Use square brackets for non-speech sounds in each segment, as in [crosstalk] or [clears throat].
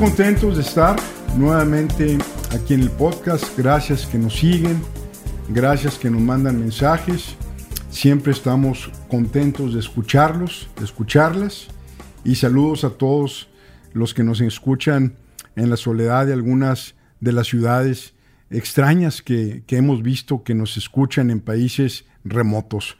contentos de estar nuevamente aquí en el podcast. Gracias que nos siguen, gracias que nos mandan mensajes. Siempre estamos contentos de escucharlos, de escucharlas. Y saludos a todos los que nos escuchan en la soledad de algunas de las ciudades extrañas que, hemos visto que nos escuchan en países remotos.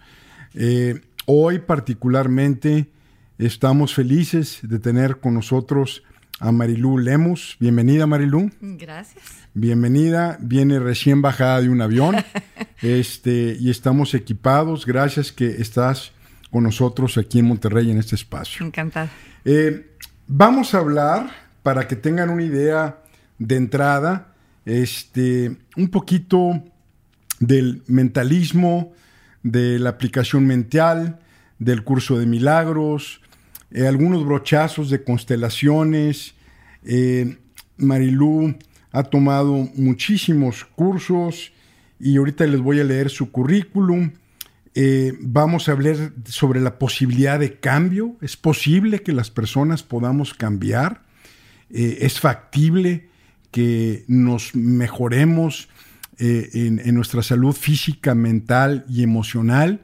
Eh, hoy particularmente estamos felices de tener con nosotros a Marilú Lemos. Bienvenida Marilú. Gracias. Bienvenida, viene recién bajada de un avión [laughs] este, y estamos equipados. Gracias que estás con nosotros aquí en Monterrey en este espacio. Encantada. Eh, vamos a hablar, para que tengan una idea de entrada, este, un poquito del mentalismo, de la aplicación mental, del curso de milagros, eh, algunos brochazos de constelaciones. Eh, Marilú ha tomado muchísimos cursos y ahorita les voy a leer su currículum. Eh, vamos a hablar sobre la posibilidad de cambio. ¿Es posible que las personas podamos cambiar? ¿Es factible que nos mejoremos en, en, nuestra salud física, mental y emocional?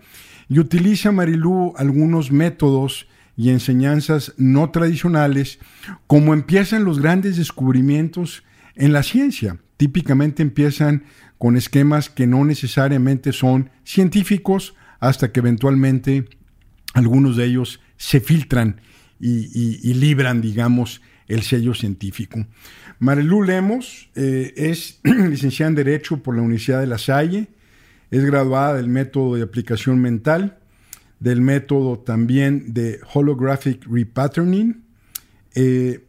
Y utiliza Marilú algunos métodos y enseñanzas no tradicionales, como empiezan los grandes descubrimientos en la ciencia. Típicamente empiezan con esquemas que no necesariamente son científicos hasta que eventualmente algunos de ellos se filtran y, libran, digamos, el sello científico. Marilú Lemos eh, es [clears throat] licenciada en Derecho por la Universidad de La Salle, es graduada del método de aplicación mental, del método también de holographic repatterning. Eh,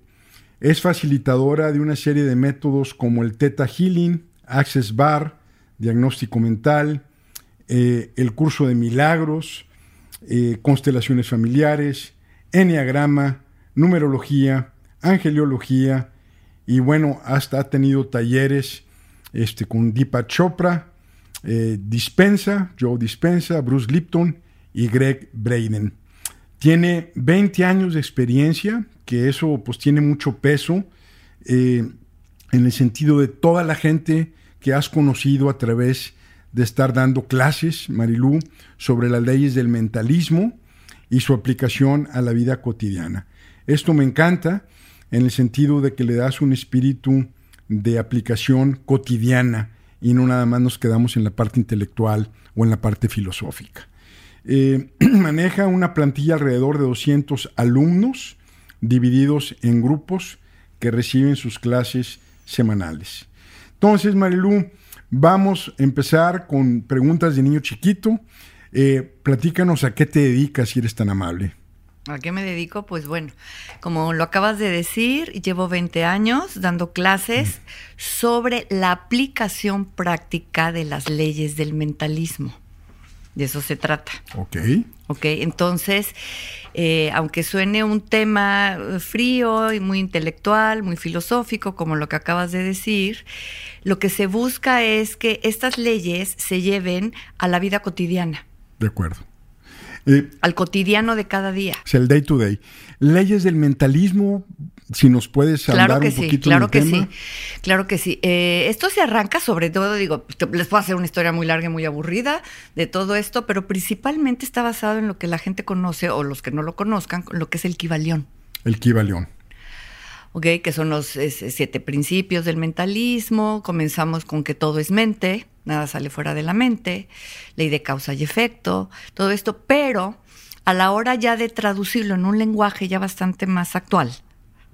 es facilitadora de una serie de métodos como el Theta Healing, Access Bar, diagnóstico mental, eh, el curso de milagros, eh, constelaciones familiares, enneagrama, numerología, angeliología y bueno, hasta ha tenido talleres este, con Deepak Chopra, Dispensa, Joe Dispensa, Bruce Lipton y Greg Braden. Tiene 20 años de experiencia, que eso pues tiene mucho peso eh, en el sentido de toda la gente que has conocido a través de estar dando clases, Marilú, sobre las leyes del mentalismo y su aplicación a la vida cotidiana. Esto me encanta en el sentido de que le das un espíritu de aplicación cotidiana y no nada más nos quedamos en la parte intelectual o en la parte filosófica. Eh, [clears throat] maneja una plantilla alrededor de 200 alumnos divididos en grupos que reciben sus clases semanales. Entonces, Marilu, vamos a empezar con preguntas de niño chiquito. Eh, platícanos a qué te dedicas si eres tan amable. ¿A qué me dedico? Pues bueno, como lo acabas de decir, llevo 20 años dando clases sobre la aplicación práctica de las leyes del mentalismo. De eso se trata. Ok. Ok, entonces, eh, aunque suene un tema frío y muy intelectual, muy filosófico, como lo que acabas de decir, lo que se busca es que estas leyes se lleven a la vida cotidiana. De acuerdo. Eh, al cotidiano de cada día. Es el day to day. Leyes del mentalismo, si nos puedes hablar claro que un sí, poquito claro que tema. sí, claro que sí. Eh, esto se arranca sobre todo, digo, les puedo hacer una historia muy larga y muy aburrida de todo esto, pero principalmente está basado en lo que la gente conoce o los que no lo conozcan, lo que es el Kibalión. El Kibalión. ¿ok? Que son los siete principios del mentalismo. Comenzamos con que todo es mente, nada sale fuera de la mente, ley de causa y efecto, todo esto, pero a la hora ya de traducirlo en un lenguaje ya bastante más actual,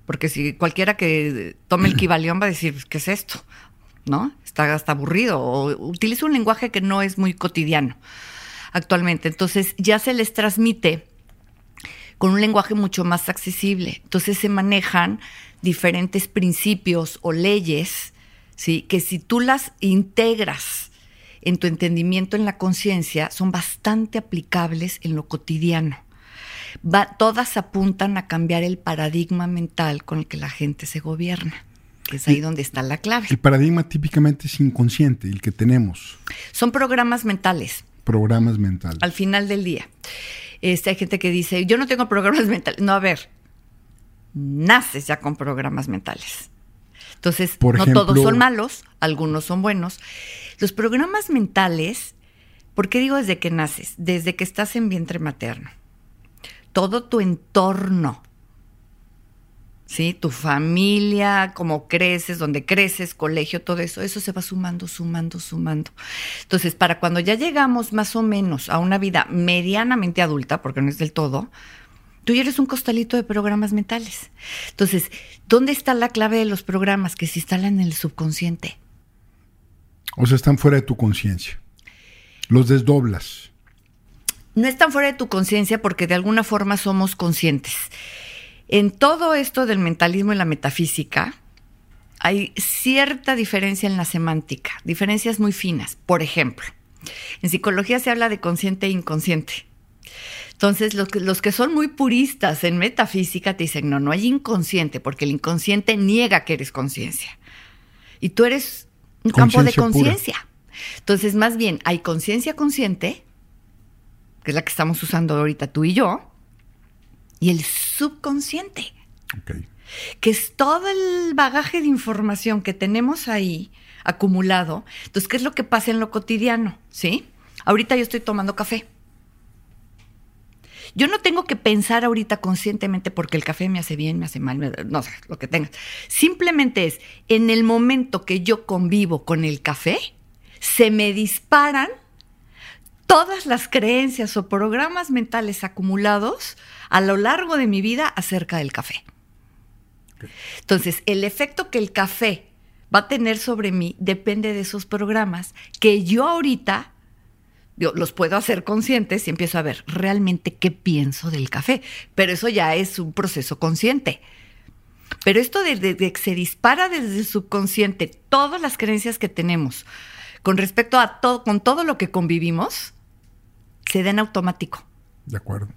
porque si cualquiera que tome el Kibalión va a decir, ¿qué es esto? ¿No? Está hasta aburrido o utiliza un lenguaje que no es muy cotidiano actualmente. Entonces ya se les transmite con un lenguaje mucho más accesible. Entonces se manejan diferentes principios o leyes, ¿sí? que si tú las integras en tu entendimiento, en la conciencia, son bastante aplicables en lo cotidiano todas apuntan a cambiar el paradigma mental con el que la gente se gobierna. Que es ahí donde está la clave. El paradigma típicamente es inconsciente, el que tenemos. Son programas mentales. Programas mentales. Al final del día. Este, hay gente que dice, yo no tengo [laughs] programas mentales. No, a ver, naces ya con programas mentales. Entonces, no todos son malos, algunos son buenos. Los programas mentales, ¿por qué digo desde que naces? Desde que estás en vientre materno. Todo tu entorno, ¿sí? Tu familia, cómo creces, dónde creces, colegio, todo eso, eso se va sumando, sumando, sumando. Entonces, para cuando ya llegamos más o menos a una vida medianamente adulta, porque no es del todo, Tú ya eres un costalito de programas mentales. Entonces, ¿dónde está la clave de los programas que se instalan en el subconsciente? O sea, están fuera de tu conciencia. Los desdoblas. No están fuera de tu conciencia porque de alguna forma somos conscientes. En todo esto del mentalismo y la metafísica, hay cierta diferencia en la semántica, diferencias muy finas. Por ejemplo, en psicología se habla de consciente e inconsciente. Entonces, los que, los que son muy puristas en metafísica te dicen, no, no hay inconsciente, porque el inconsciente niega que eres conciencia. Y tú eres un campo de conciencia. Entonces, más bien, hay conciencia consciente, que es la que estamos usando ahorita tú y yo, y el subconsciente, que es todo el bagaje de información que tenemos ahí acumulado. Entonces, ¿qué es lo que pasa en lo cotidiano? ¿Sí? Ahorita yo estoy tomando café. Yo no tengo que pensar ahorita conscientemente porque el café me hace bien, me hace mal, no sé, lo que tengas. Simplemente es, en el momento que yo convivo con el café, se me disparan todas las creencias o programas mentales acumulados a lo largo de mi vida acerca del café. Entonces, el efecto que el café va a tener sobre mí depende de esos programas que yo ahorita los puedo hacer conscientes y empiezo a ver realmente qué pienso del café. Pero eso ya es un proceso consciente. Pero esto de, que se dispara desde el subconsciente todas las creencias que tenemos con respecto a todo, con todo lo que convivimos, se da en automático. De acuerdo.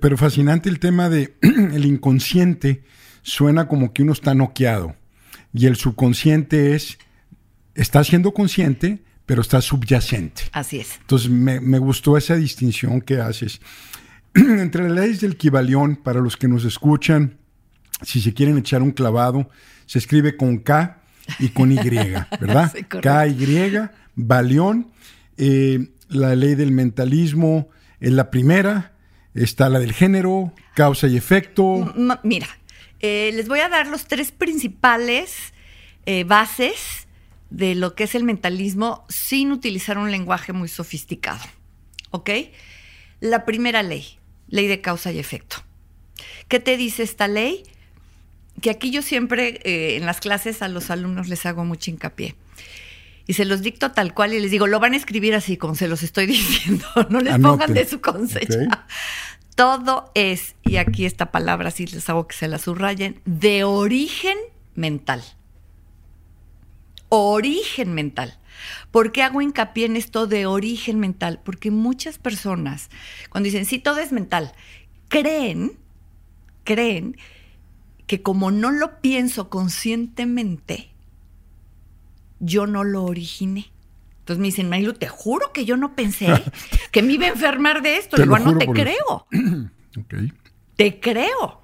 Pero fascinante el tema de [clears throat] el inconsciente suena como que uno está noqueado y el subconsciente es está siendo consciente, pero está subyacente. Así es. Entonces me, gustó esa distinción que haces. [clears throat] Entre las leyes del Kibalión, para los que nos escuchan, si se quieren echar un clavado, se escribe con K y con Y, [laughs] ¿verdad? K, Y, Balión. Eh, la ley del mentalismo es la primera. Está la del género, causa y efecto. mira, eh, les voy a dar los tres principales eh, bases de lo que es el mentalismo sin utilizar un lenguaje muy sofisticado. ¿Ok? La primera ley, ley de causa y efecto. ¿Qué te dice esta ley? Que aquí yo siempre eh, en las clases a los alumnos les hago mucho hincapié. Y se los dicto tal cual y les digo, lo van a escribir así como se los estoy [laughs] diciendo, no les pongan de su cosecha. Todo es, y aquí esta palabra sí les hago que se la subrayen, de origen mental origen mental. ¿Por qué hago hincapié en esto de origen mental? Porque muchas personas, cuando dicen, sí, todo es mental, creen, creen que como no lo pienso conscientemente, yo no lo originé. Entonces me dicen, Marilu, te juro que yo no pensé [laughs] que me iba a enfermar de esto. Igual no te creo. [clears throat] Te creo.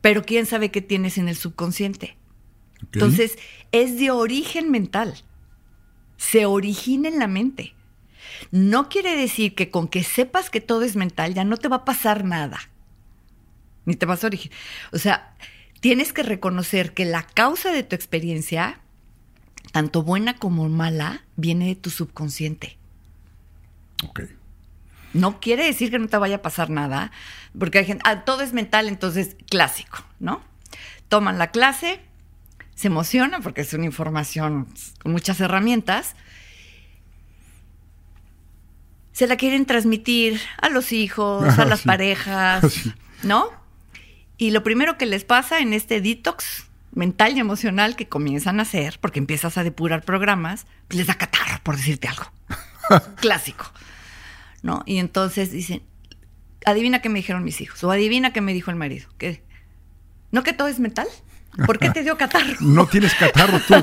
Pero quién sabe qué tienes en el subconsciente. Entonces, es de origen mental. Se origina en la mente. No quiere decir que con que sepas que todo es mental ya no te va a pasar nada. Ni te vas a originar. O sea, tienes que reconocer que la causa de tu experiencia, tanto buena como mala, viene de tu subconsciente. Ok. No quiere decir que no te vaya a pasar nada, porque hay gente, ah, todo es mental, entonces clásico, ¿no? Toman la clase, se emociona porque es una información con muchas herramientas, se la quieren transmitir a los hijos, a las parejas, [laughs] ¿no? Y lo primero que les pasa en este detox mental y emocional que comienzan a hacer, porque empiezas a depurar programas, pues les da catarro, por decirte algo. [laughs] Clásico. ¿No? Y entonces dicen, adivina qué me dijeron mis hijos, o adivina qué me dijo el marido. ¿Qué? ¿No que todo es mental? ¿Por qué te dio catarro? [laughs] No tienes catarro tú,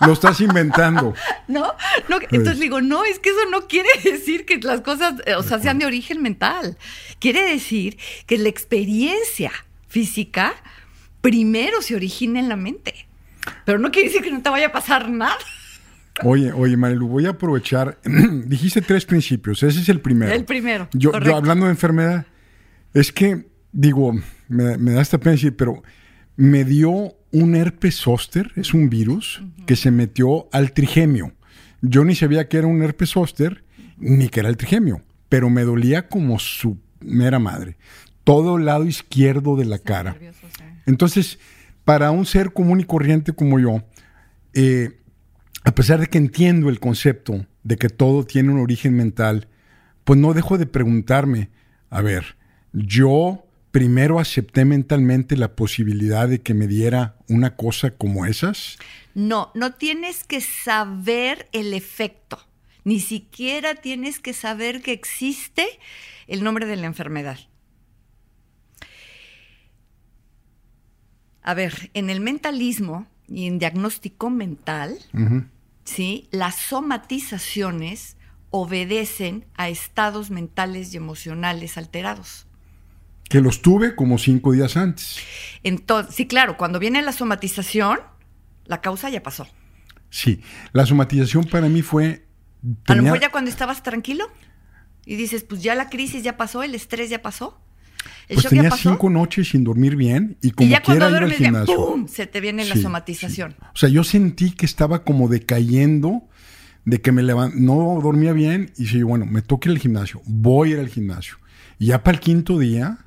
lo estás inventando. [laughs] ¿No? no entonces digo, no, es que eso no quiere decir que las cosas, o sea, sean de origen mental. Quiere decir que la experiencia física, primero se origina en la mente. Pero no quiere decir que no te vaya a pasar nada. Oye, oye, Marilu, voy a aprovechar. [clears throat] Dijiste tres principios. Ese es el primero. El primero. Yo, hablando de enfermedad, es que, digo, me, da esta pena decir, pero me dio un herpes zóster, es un virus, que se metió al trigemio. Yo ni sabía que era un herpes zóster, ni que era el trigemio, pero me dolía como su mera madre. Todo el lado izquierdo de la cara. Entonces, para un ser común y corriente como yo, eh, a pesar de que entiendo el concepto de que todo tiene un origen mental, pues no dejo de preguntarme, a ver, yo primero acepté mentalmente la posibilidad de que me diera una cosa como esas? No, no tienes que saber el efecto, ni siquiera tienes que saber que existe el nombre de la enfermedad. A ver, en el mentalismo y en diagnóstico mental, ¿sí? Las somatizaciones obedecen a estados mentales y emocionales alterados. Que los tuve como cinco días antes. Entonces, sí, claro, cuando viene la somatización, la causa ya pasó. Sí, la somatización para mí fue... A lo mejor ya cuando estabas tranquilo y dices, pues ya la crisis ya pasó, el estrés ya pasó. Pues tenía cinco noches sin dormir bien y como y ya quiera ir al gimnasio. ¡pum! Se te viene la somatización. O sea, yo sentí que estaba como decayendo, de que me no dormía bien y dije, bueno, me toque ir al gimnasio, voy a ir al gimnasio. Y ya para el quinto día,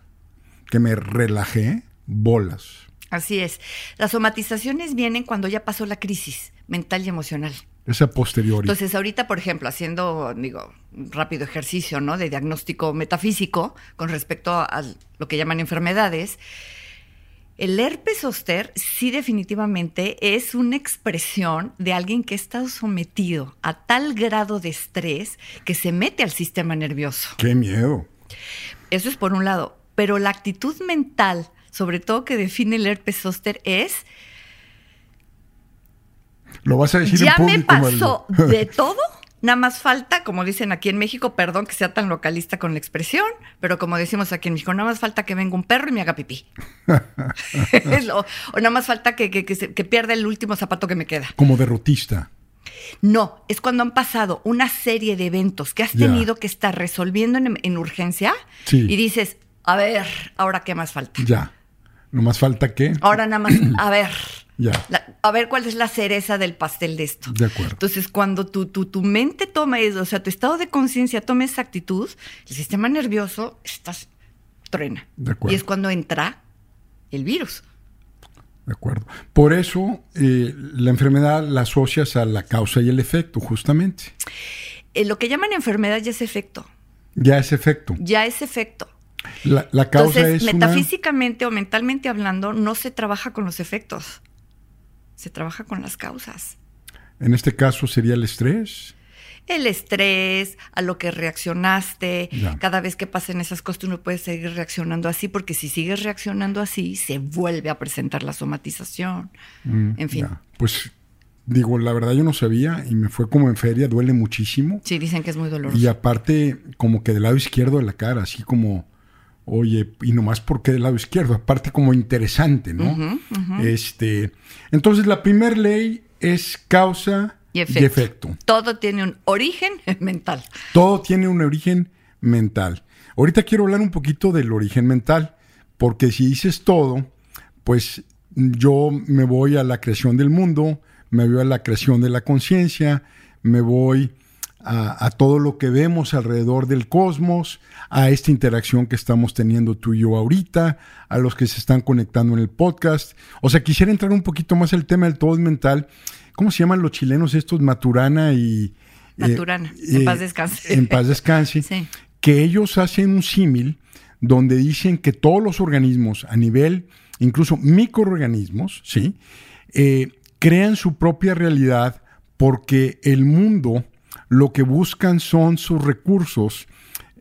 que me relajé, bolas. Así es. Las somatizaciones vienen cuando ya pasó la crisis mental y emocional. Esa posterior. Entonces, ahorita, por ejemplo, haciendo, digo, un rápido ejercicio, ¿no? De diagnóstico metafísico con respecto a lo que llaman enfermedades, el herpes zóster sí definitivamente es una expresión de alguien que ha estado sometido a tal grado de estrés que se mete al sistema nervioso. ¡Qué miedo! Eso es por un lado. Pero la actitud mental, sobre todo que define el herpes zóster, es lo vas a decir ya en público, me pasó de [laughs] todo. Nada más falta, como dicen aquí en México, perdón que sea tan localista con la expresión, pero como decimos aquí en México, nada más falta que venga un perro y me haga pipí. [laughs] [laughs] o nada más falta que, pierda el último zapato que me queda. Como derrotista. No, es cuando han pasado una serie de eventos que has tenido que estar resolviendo en, urgencia y dices, a ver, ahora qué más falta. Ya. No más falta que. Ahora nada más, [clears throat] a ver, a ver cuál es la cereza del pastel de esto. De acuerdo. Entonces, cuando tu, tu, tu mente toma eso, o sea, tu estado de conciencia toma esa actitud, el sistema nervioso estás truena. De acuerdo. Y es cuando entra el virus. De acuerdo. Por eso eh, la enfermedad la asocias a la causa y el efecto, justamente. Eh, lo que llaman enfermedad ya es efecto. Ya es efecto. Ya es efecto. La, causa Entonces, metafísicamente o mentalmente hablando, no se trabaja con los efectos se trabaja con las causas. En este caso sería el estrés. El estrés, a lo que reaccionaste. Cada vez que pasen esas cosas, tú no puedes seguir reaccionando así, porque si sigues reaccionando así, se vuelve a presentar la somatización. Mm, en fin. Pues digo, la verdad yo no sabía y me fue como en feria, duele muchísimo. Sí, dicen que es muy doloroso. Y aparte, como que del lado izquierdo de la cara, así como Oye, y nomás porque del lado izquierdo, aparte como interesante, ¿no? Este, entonces la primera ley es causa y efecto. Todo tiene un origen [laughs] mental. Todo tiene un origen mental. Ahorita quiero hablar un poquito del origen mental, porque si dices todo, pues yo me voy a la creación del mundo, me voy a la creación de la conciencia, me voy a, todo lo que vemos alrededor del cosmos, a esta interacción que estamos teniendo tú y yo ahorita, a los que se están conectando en el podcast. O sea, quisiera entrar un poquito más al tema del todo mental. ¿Cómo se llaman los chilenos estos? Maturana y... Eh, Maturana, en paz descanse. En paz descanse. [laughs] sí. Que ellos hacen un símil donde dicen que todos los organismos a nivel, incluso microorganismos, ¿sí? Eh, crean su propia realidad porque el mundo lo que buscan son sus recursos,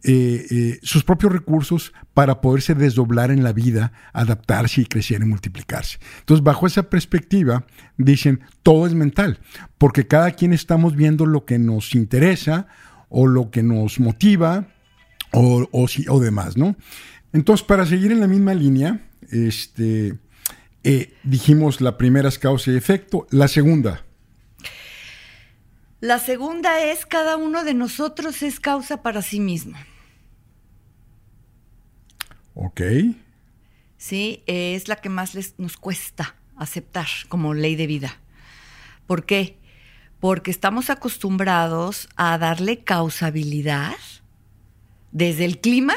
eh, eh, sus propios recursos para poderse desdoblar en la vida, adaptarse y crecer y multiplicarse. Entonces, bajo esa perspectiva, dicen, todo es mental, porque cada quien estamos viendo lo que nos interesa o lo que nos motiva o, o, o demás, ¿no? Entonces, para seguir en la misma línea, Este, eh, dijimos la primera es causa y efecto. La segunda. La segunda es cada uno de nosotros es causa para sí mismo. Ok. Sí, es la que más les, nos cuesta aceptar como ley de vida. ¿Por qué? Porque estamos acostumbrados a darle causabilidad desde el clima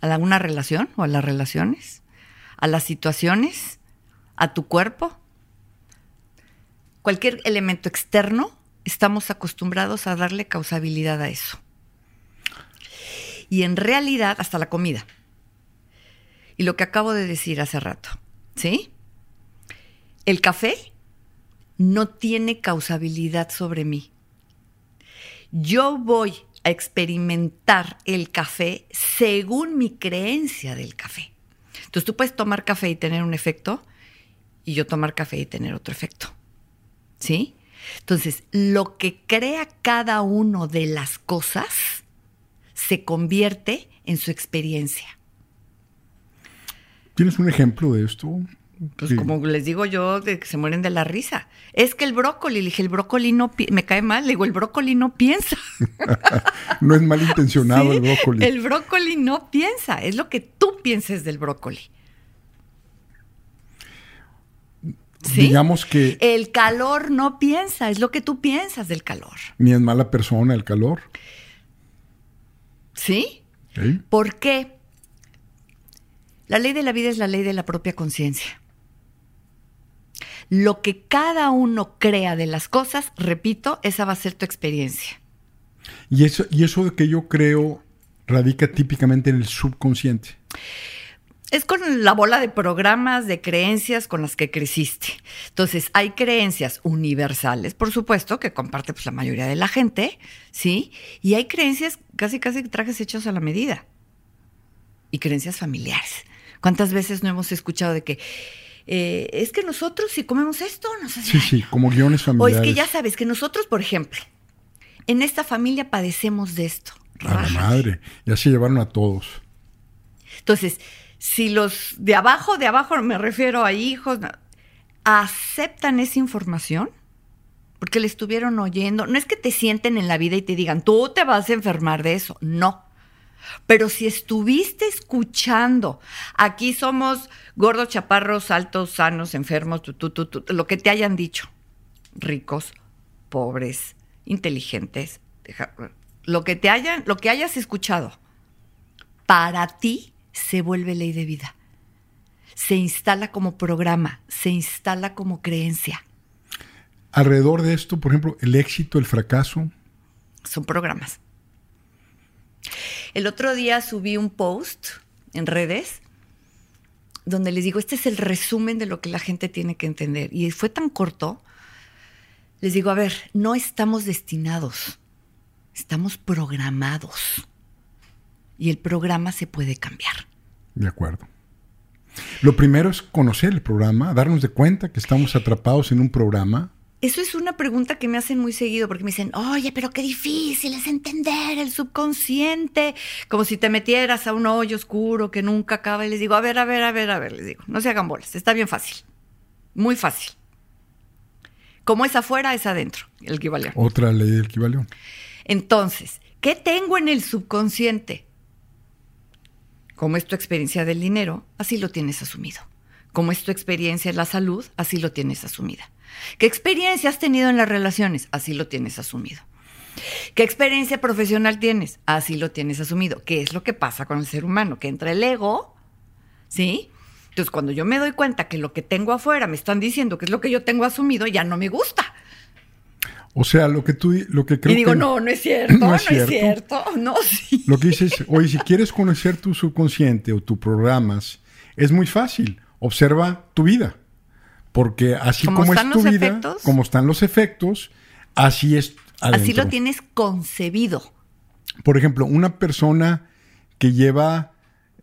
a alguna relación o a las relaciones, a las situaciones, a tu cuerpo. Cualquier elemento externo, estamos acostumbrados a darle causabilidad a eso. Y en realidad, hasta la comida. Y lo que acabo de decir hace rato, ¿sí? El café no tiene causabilidad sobre mí. Yo voy a experimentar el café según mi creencia del café. Entonces tú puedes tomar café y tener un efecto y yo tomar café y tener otro efecto. ¿Sí? Entonces, lo que crea cada uno de las cosas se convierte en su experiencia. ¿Tienes un ejemplo de esto? Pues como les digo yo, de que se mueren de la risa. Es que el brócoli, le dije, el brócoli no me cae mal, le digo, el brócoli no piensa. [laughs] no es malintencionado [laughs] el brócoli. El brócoli no piensa, es lo que tú pienses del brócoli. ¿Sí? Digamos que... El calor no piensa, es lo que tú piensas del calor. Ni es mala persona el calor. ¿Sí? ¿Por qué? La ley de la vida es la ley de la propia conciencia. Lo que cada uno crea de las cosas, repito, esa va a ser tu experiencia. Y eso, y eso de que yo creo radica típicamente en el subconsciente. Es con la bola de programas, de creencias con las que creciste. Entonces, hay creencias universales, por supuesto, que comparte pues, la mayoría de la gente, ¿sí? Y hay creencias casi, casi trajes hechos a la medida. Y creencias familiares. ¿Cuántas veces no hemos escuchado de que eh, es que nosotros si comemos esto nos hace Sí, sí, como guiones familiares. O es que ya sabes que nosotros, por ejemplo, en esta familia padecemos de esto. A la madre, ya se llevaron a todos. Entonces, si los de abajo, de abajo me refiero a hijos, aceptan esa información, porque le estuvieron oyendo, no es que te sienten en la vida y te digan, tú te vas a enfermar de eso, no. Pero si estuviste escuchando, aquí somos gordos, chaparros, altos, sanos, enfermos, lo que te hayan dicho, ricos, pobres, inteligentes, lo que te hayan, lo que hayas escuchado, para ti se vuelve ley de vida. Se instala como programa, se instala como creencia. Alrededor de esto, por ejemplo, el éxito, el fracaso. Son programas. El otro día subí un post en redes donde les digo, este es el resumen de lo que la gente tiene que entender. Y fue tan corto, les digo, a ver, no estamos destinados, estamos programados. Y el programa se puede cambiar. De acuerdo. Lo primero es conocer el programa, darnos de cuenta que estamos atrapados en un programa eso es una pregunta que me hacen muy seguido porque me dicen, oye, pero qué difícil es entender el subconsciente, como si te metieras a un hoyo oscuro que nunca acaba. Y les digo, a ver, a ver, a ver, a ver, les digo, no se hagan bolas, está bien fácil, muy fácil. Como es afuera, es adentro, el equivalión. Otra ley del equivalión. Entonces, ¿qué tengo en el subconsciente? Como es tu experiencia del dinero, así lo tienes asumido. Como es tu experiencia en la salud, así lo tienes asumida. ¿Qué experiencia has tenido en las relaciones? Así lo tienes asumido. ¿Qué experiencia profesional tienes? Así lo tienes asumido. ¿Qué es lo que pasa con el ser humano? Que entra el ego, ¿sí? Entonces, cuando yo me doy cuenta que lo que tengo afuera me están diciendo que es lo que yo tengo asumido, ya no me gusta. O sea, lo que tú, lo que creo Y digo, no, no es cierto, [clears throat] no es cierto. [laughs] no, sí. Lo que dices, oye, si quieres conocer tu subconsciente o tus programas, es muy fácil. Observa tu vida. Porque así como, es tu vida, como están los efectos, así es Así lo tienes concebido. Por ejemplo, una persona que lleva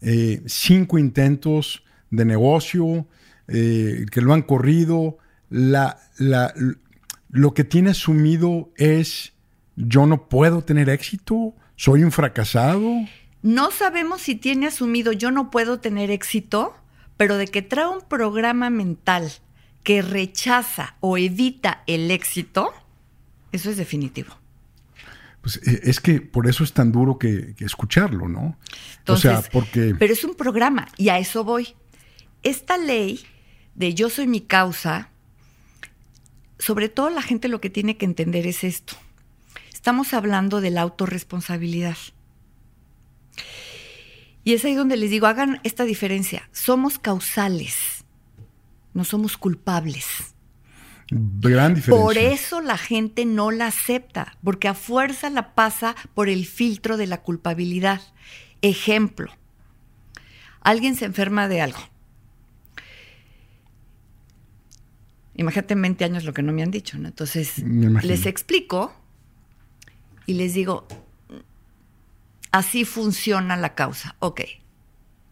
eh, cinco intentos de negocio, eh, que lo han corrido, la, la, lo que tiene asumido es yo no puedo tener éxito, soy un fracasado. no sabemos si tiene asumido yo no puedo tener éxito, pero de que trae un programa mental que rechaza o evita el éxito, eso es definitivo. Pues eh, es que por eso es tan duro que, escucharlo, ¿no? o sea, porque... Pero es un programa y a eso voy. Esta ley de yo soy mi causa, sobre todo la gente lo que tiene que entender es esto. Estamos hablando de la autorresponsabilidad. Y es ahí donde les digo, hagan esta diferencia. Somos causales, no somos culpables. Gran diferencia. Por eso la gente no la acepta, porque a fuerza la pasa por el filtro de la culpabilidad. Ejemplo, alguien se enferma de algo. Imagínate en 20 años lo que no me han dicho, ¿no? Entonces, les explico y les digo, así funciona la causa. Ok.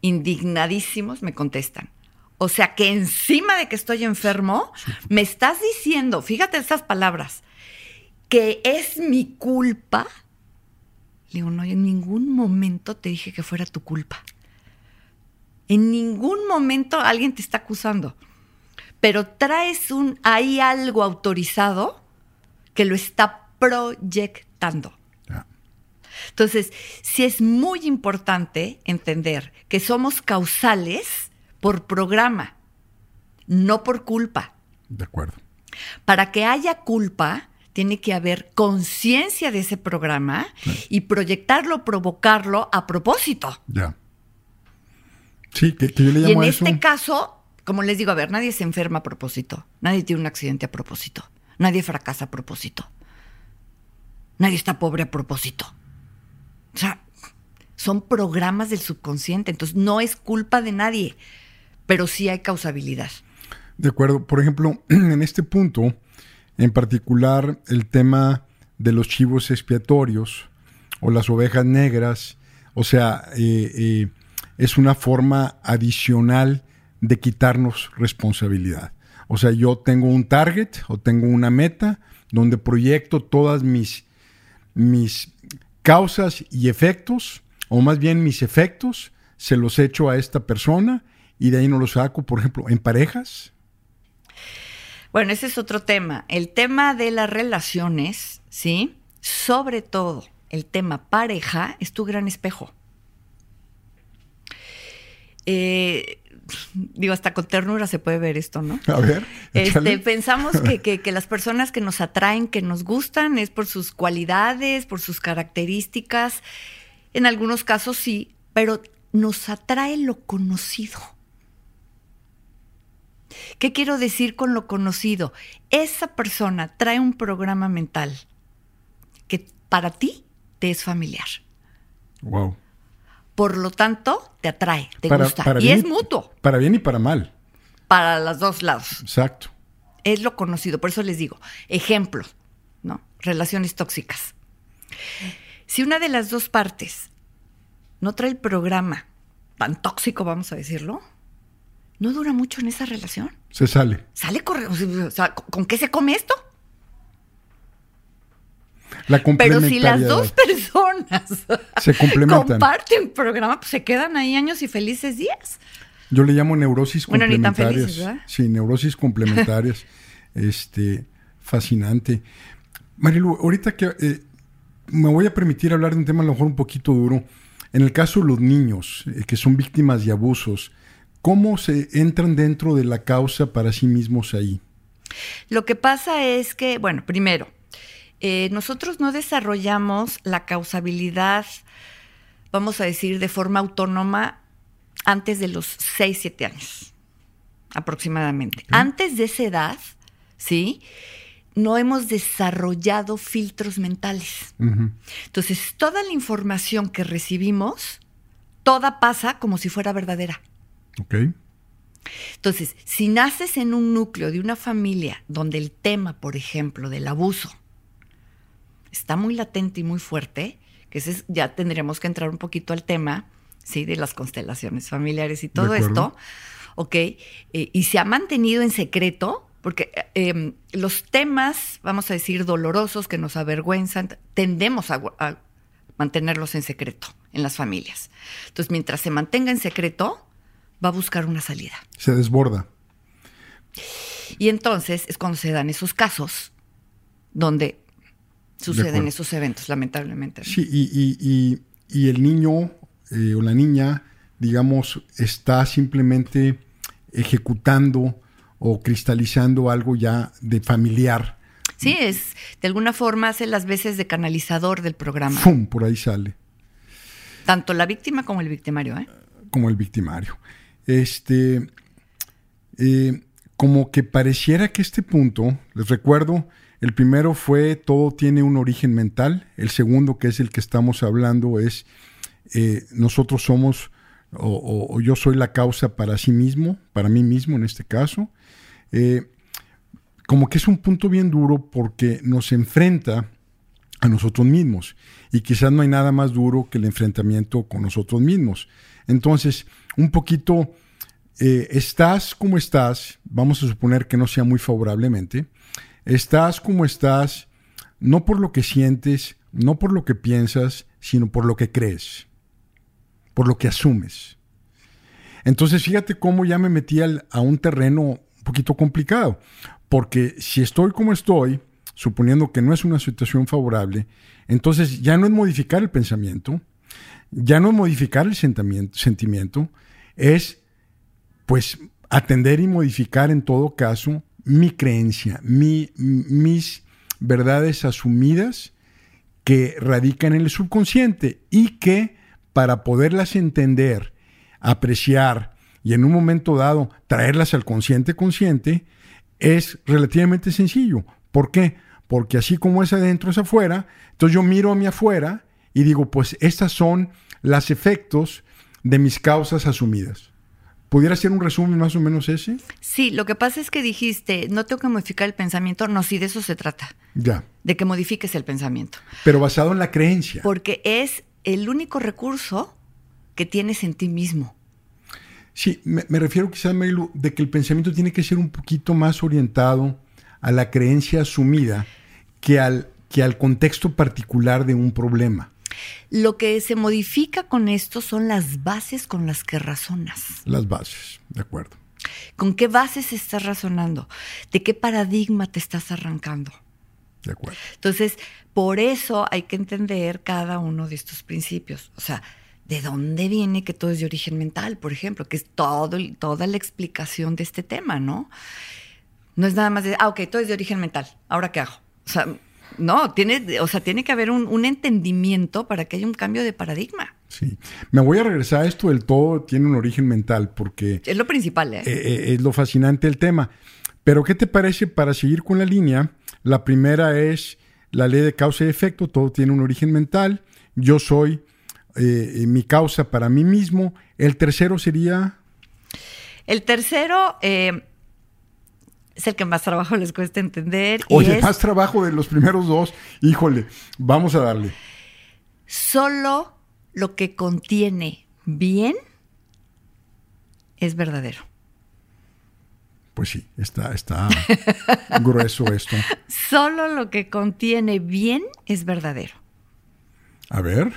Indignadísimos me contestan. O sea que encima de que estoy enfermo, me estás diciendo, fíjate estas palabras, que es mi culpa. Le digo, no, en ningún momento te dije que fuera tu culpa. En ningún momento alguien te está acusando. Pero traes un, ahí algo autorizado que lo está proyectando. Entonces, sí es muy importante entender que somos causales por programa, no por culpa. De acuerdo. Para que haya culpa, tiene que haber conciencia de ese programa y proyectarlo, provocarlo a propósito. Ya. Sí, que, yo le llamo Y en este caso, como les digo, a ver, nadie se enferma a propósito, nadie tiene un accidente a propósito, nadie fracasa a propósito, nadie está pobre a propósito. O sea, son programas del subconsciente, entonces no es culpa de nadie pero sí hay causabilidad. De acuerdo. Por ejemplo, [clears throat] en este punto, en particular el tema de los chivos expiatorios o las ovejas negras, o sea, eh, eh, es una forma adicional de quitarnos responsabilidad. O sea, yo tengo un target o tengo una meta donde proyecto todas mis, mis causas y efectos, o más bien mis efectos, se los echo a esta persona y de ahí no lo saco, por ejemplo, en parejas? Bueno, ese es otro tema. El tema de las relaciones, ¿sí? Sobre todo el tema pareja es tu gran espejo. Eh, digo, hasta con ternura se puede ver esto, ¿no? A ver. Este, pensamos que, que, las personas que nos atraen, que nos gustan, es por sus cualidades, por sus características. En algunos casos sí, pero nos atrae lo conocido. ¿Qué quiero decir con lo conocido? Esa persona trae un programa mental que para ti te es familiar. Wow. Por lo tanto, te atrae, te gusta. y es mutuo. Para bien y para mal. Para los dos lados. Exacto. Es lo conocido. Por eso les digo, ejemplo, ¿no? Relaciones tóxicas. Si una de las dos partes no trae el programa tan tóxico, vamos a decirlo, no dura mucho en esa relación. Se sale. Sale. O sea, ¿con qué se come esto? La Pero si las dos personas se complementan. comparten programa, pues se quedan ahí años y felices días. Yo le llamo neurosis bueno, complementarias. Ni tan felices, ¿verdad? Sí, neurosis complementarias. [laughs] este, fascinante. Marilu, ahorita que eh, me voy a permitir hablar de un tema a lo mejor un poquito duro. En el caso de los niños eh, que son víctimas de abusos, ¿Cómo se entran dentro de la causa para sí mismos ahí? Lo que pasa es que, bueno, primero, eh, nosotros no desarrollamos la causabilidad, vamos a decir, de forma autónoma antes de los 6, 7 años, aproximadamente. Antes de esa edad, ¿sí? No hemos desarrollado filtros mentales. Entonces, toda la información que recibimos, toda pasa como si fuera verdadera. Ok. Entonces, si naces en un núcleo de una familia donde el tema, por ejemplo, del abuso está muy latente y muy fuerte, que ya tendríamos que entrar un poquito al tema, ¿sí? De las constelaciones familiares y todo esto, ¿ok? Eh, y se ha mantenido en secreto, porque eh, em, los temas, vamos a decir, dolorosos que nos avergüenzan, tendemos a mantenerlos en secreto. en las familias. Entonces, mientras se mantenga en secreto, va a buscar una salida. Se desborda. Y entonces es cuando se dan esos casos donde suceden esos eventos, lamentablemente. Sí, y, el niño eh, o la niña, digamos, está simplemente ejecutando o cristalizando algo ya de familiar. Sí, es de alguna forma hace las veces de canalizador del programa. ¡Fum! Por ahí sale. Tanto la víctima como el victimario, ¿eh? Como el victimario. Este, eh, como que pareciera que este punto, les recuerdo, el primero fue todo tiene un origen mental, el segundo, que es el que estamos hablando, es eh, nosotros somos o, yo soy la causa para sí mismo, para mí mismo en este caso. Eh, como que es un punto bien duro porque nos enfrenta a nosotros mismos y quizás no hay nada más duro que el enfrentamiento con nosotros mismos. Entonces, un poquito, eh, estás como estás, vamos a suponer que no sea muy favorablemente, estás como estás, no por lo que sientes, no por lo que piensas, sino por lo que crees, por lo que asumes. Entonces, fíjate cómo ya me metí a un terreno un poquito complicado, porque si estoy como estoy, suponiendo que no es una situación favorable, entonces ya no es modificar el pensamiento, ya no es modificar el sentimiento, es pues atender y modificar en todo caso mi creencia, mis verdades asumidas que radican en el subconsciente y que para poderlas entender, apreciar y en un momento dado traerlas al consciente consciente, es relativamente sencillo. ¿Por qué? Porque así como es adentro es afuera, entonces yo miro a mi afuera y digo, pues estas son los efectos de mis causas asumidas. ¿Pudiera ser un resumen más o menos ese? Sí, lo que pasa es que dijiste, no tengo que modificar el pensamiento. No, sí, de eso se trata. Ya. De que modifiques el pensamiento. Pero basado en la creencia. Porque es el único recurso que tienes en ti mismo. Sí, me, refiero quizás, Melu, de que el pensamiento tiene que ser un poquito más orientado a la creencia asumida que al, que al contexto particular de un problema. Lo que se modifica con esto son las bases con las que razonas. Las bases, de acuerdo. ¿Con qué bases estás razonando? ¿De qué paradigma te estás arrancando? De acuerdo. Entonces, por eso hay que entender cada uno de estos principios. O sea, ¿De dónde viene que todo es de origen mental, por ejemplo? Que es todo, toda la explicación de este tema, ¿no? No es nada más de, ah, ok, todo es de origen mental, ¿ahora qué hago? O sea, no, tiene, o sea, tiene que haber un, entendimiento para que haya un cambio de paradigma. Sí. Me voy a regresar a esto del todo, tiene un origen mental, porque... Es lo principal, ¿eh? Eh, ¿eh? es lo fascinante del tema. Pero, ¿qué te parece para seguir con la línea? La primera es la ley de causa y efecto, todo tiene un origen mental. Yo soy eh, mi causa para mí mismo. El tercero sería... El tercero eh, es el que más trabajo les cuesta entender. Oye, más trabajo de los primeros dos. Híjole, vamos a darle. Solo lo que contiene bien es verdadero. Pues sí, está, está [laughs] grueso esto. Solo lo que contiene bien es verdadero. A ver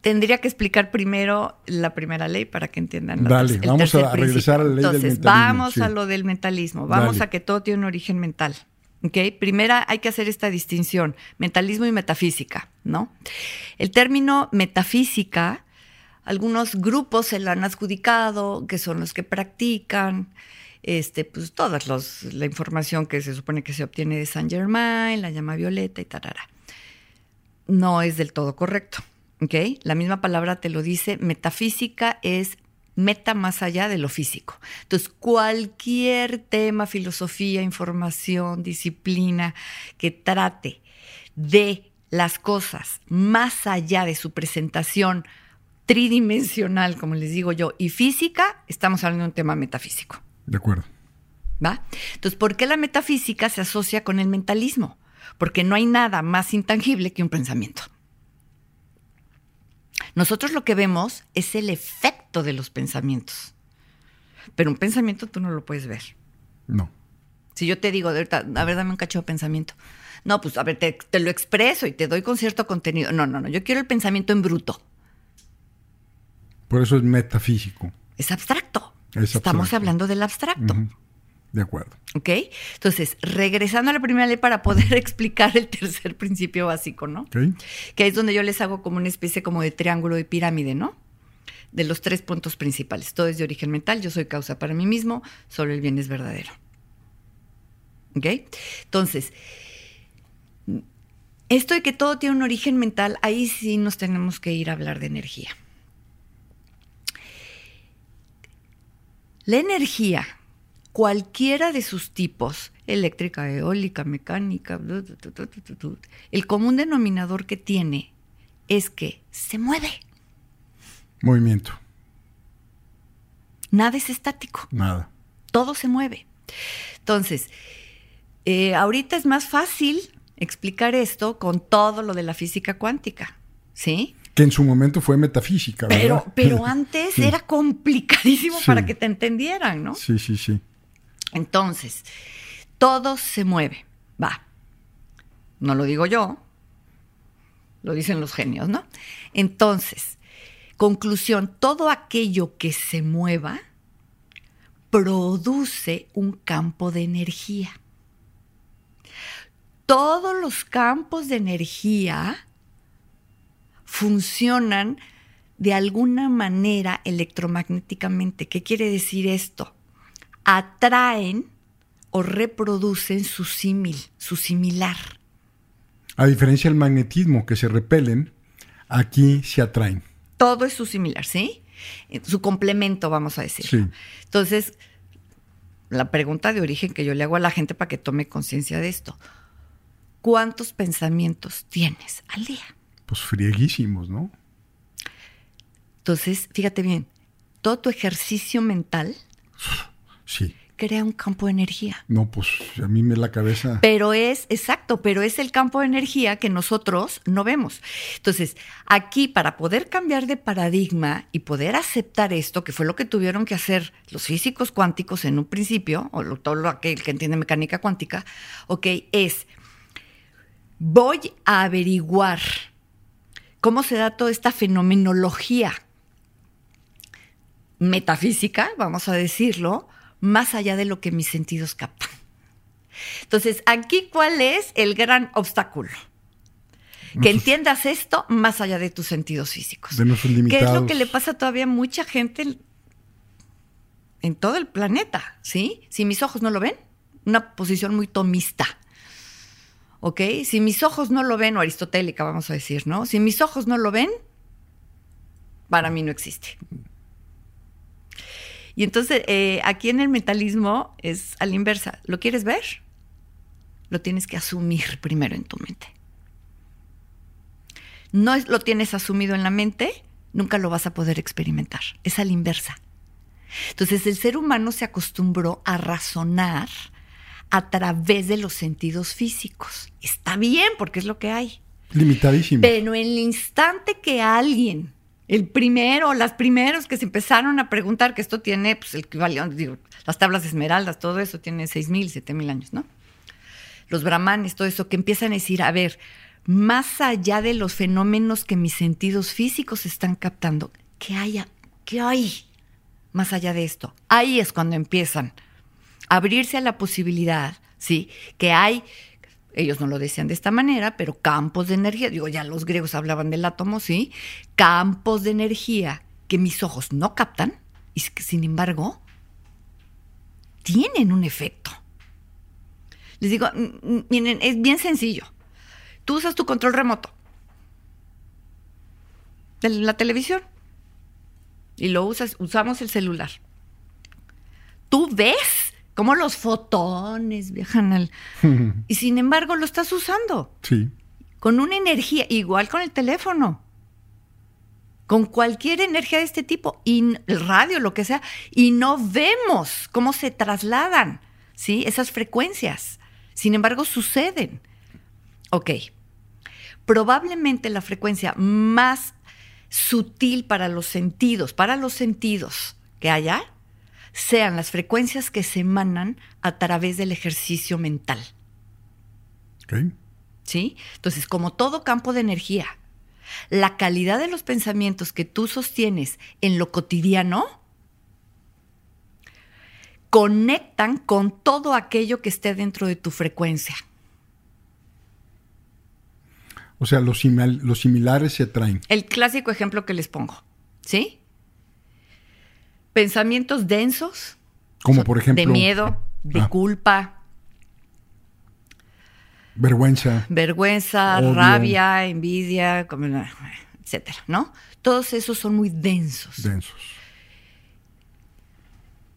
tendría que explicar primero la primera ley para que entiendan. Dale, vamos a regresar a la ley Entonces, del mentalismo. vamos a lo del mentalismo, vamos a que todo tiene un origen mental. ¿ok? Primera hay que hacer esta distinción, mentalismo y metafísica, ¿no? El término metafísica, algunos grupos se lo han adjudicado, que son los que practican, este, pues toda la información que se supone que se obtiene de Saint Germain, la llama violeta y tarara. No es del todo correcto. La misma palabra te lo dice, metafísica es meta más allá de lo físico. Entonces, cualquier tema, filosofía, información, disciplina que trate de las cosas más allá de su presentación tridimensional, como les digo yo, y física, estamos hablando de un tema metafísico. De acuerdo. ¿Va? Entonces, ¿por qué la metafísica se asocia con el mentalismo? Porque no hay nada más intangible que un pensamiento. Nosotros lo que vemos es el efecto de los pensamientos. Pero un pensamiento tú no lo puedes ver. No. Si yo te digo, de ahorita, a ver, dame un cacho de pensamiento. No, pues a ver, te, te lo expreso y te doy con cierto contenido. No, no, no, yo quiero el pensamiento en bruto. Por eso es metafísico. Es abstracto. Es Estamos hablando del abstracto. De acuerdo. ¿Ok? Entonces, regresando a la primera ley para poder [laughs] explicar el tercer principio básico, ¿no? ¿Ok? Que es donde yo les hago como una especie como de triángulo de pirámide, ¿no? De los tres puntos principales. Todo es de origen mental, yo soy causa para mí mismo, solo el bien es verdadero. ¿Ok? Entonces, esto de que todo tiene un origen mental, ahí sí nos tenemos que ir a hablar de energía. La energía, cualquiera de sus tipos, eléctrica, eólica, mecánica, el común denominador que tiene es que se mueve. Movimiento. Nada es estático, Nada. todo se mueve. Entonces, eh, ahorita es más fácil explicar esto con todo lo de la física cuántica, ¿sí? Que en su momento fue metafísica, ¿verdad? Pero, pero [laughs] antes era complicadísimo Sí. para que te entendieran, ¿no? Sí, sí, sí. Entonces, todo se mueve. Va. No lo digo yo, lo dicen los genios, ¿no? Entonces, conclusión, todo aquello que se mueva produce un campo de energía. Todos los campos de energía funcionan de alguna manera electromagnéticamente. ¿Qué quiere decir esto? Atraen o reproducen su símil, su similar. A diferencia del magnetismo, que se repelen, aquí se atraen. Todo es su similar, ¿sí? Su complemento, vamos a decir. Sí. Entonces, la pregunta de origen que yo le hago a la gente para que tome conciencia de esto. ¿Cuántos pensamientos tienes al día? Pues frieguísimos, ¿no? Entonces, fíjate bien, todo tu ejercicio mental [laughs] Sí. crea un campo de energía. No, pues a mí me la cabeza. Pero es, exacto, pero es el campo de energía que nosotros no vemos. Entonces, aquí para poder cambiar de paradigma y poder aceptar esto, que fue lo que tuvieron que hacer los físicos cuánticos en un principio, o lo- todo lo aquel que entiende mecánica cuántica, ok, es, voy a averiguar cómo se da toda esta fenomenología metafísica, vamos a decirlo, más allá de lo que mis sentidos captan. Entonces, aquí, ¿cuál es el gran obstáculo? Que entiendas esto más allá de tus sentidos físicos. De ¿Qué es lo que le pasa todavía a mucha gente en, en todo el planeta? ¿Sí? Si mis ojos no lo ven, una posición muy tomista. ¿Ok? Si mis ojos no lo ven, o aristotélica, vamos a decir, ¿no? Si mis ojos no lo ven, para mí no existe. Y entonces, eh, aquí en el mentalismo es a la inversa. ¿Lo quieres ver? Lo tienes que asumir primero en tu mente. No es- lo tienes asumido en la mente, nunca lo vas a poder experimentar. Es a la inversa. Entonces, el ser humano se acostumbró a razonar a través de los sentidos físicos. Está bien, porque es lo que hay. Limitadísimo. Pero en el instante que alguien, el primero, las primeros que se empezaron a preguntar, que esto tiene, pues el equivalente, digo, las tablas de esmeraldas, todo eso tiene seis mil, siete mil años, ¿no? Los brahmanes, todo eso, que empiezan a decir, a ver, más allá de los fenómenos que mis sentidos físicos están captando, ¿qué hay? ¿Qué hay más allá de esto? Ahí es cuando empiezan a abrirse a la posibilidad, ¿sí? Que hay ellos no lo decían de esta manera, pero campos de energía, digo, ya los griegos hablaban del átomo, ¿sí? Campos de energía que mis ojos no captan y que sin embargo tienen un efecto. Les digo, miren, es bien sencillo. Tú usas tu control remoto de la televisión y lo usas, usamos el celular. Tú ves cómo los fotones viajan al... [laughs] Y sin embargo lo estás usando Sí. con una energía, igual con el teléfono, con cualquier energía de este tipo, y el radio, lo que sea, y no vemos cómo se trasladan, ¿sí? Esas frecuencias. Sin embargo, suceden. Ok. Probablemente la frecuencia más sutil para los sentidos, para los sentidos que haya, sean las frecuencias que se emanan a través del ejercicio mental. Ok. ¿Sí? Entonces, como todo campo de energía, la calidad de los pensamientos que tú sostienes en lo cotidiano conectan con todo aquello que esté dentro de tu frecuencia. O sea, los, simil- los similares se atraen. El clásico ejemplo que les pongo, ¿sí? Pensamientos densos, Como por ejemplo. de miedo, de Ah. culpa, Vergüenza. vergüenza, Odio. rabia, envidia, etcétera, ¿no? Todos esos son muy densos. Densos.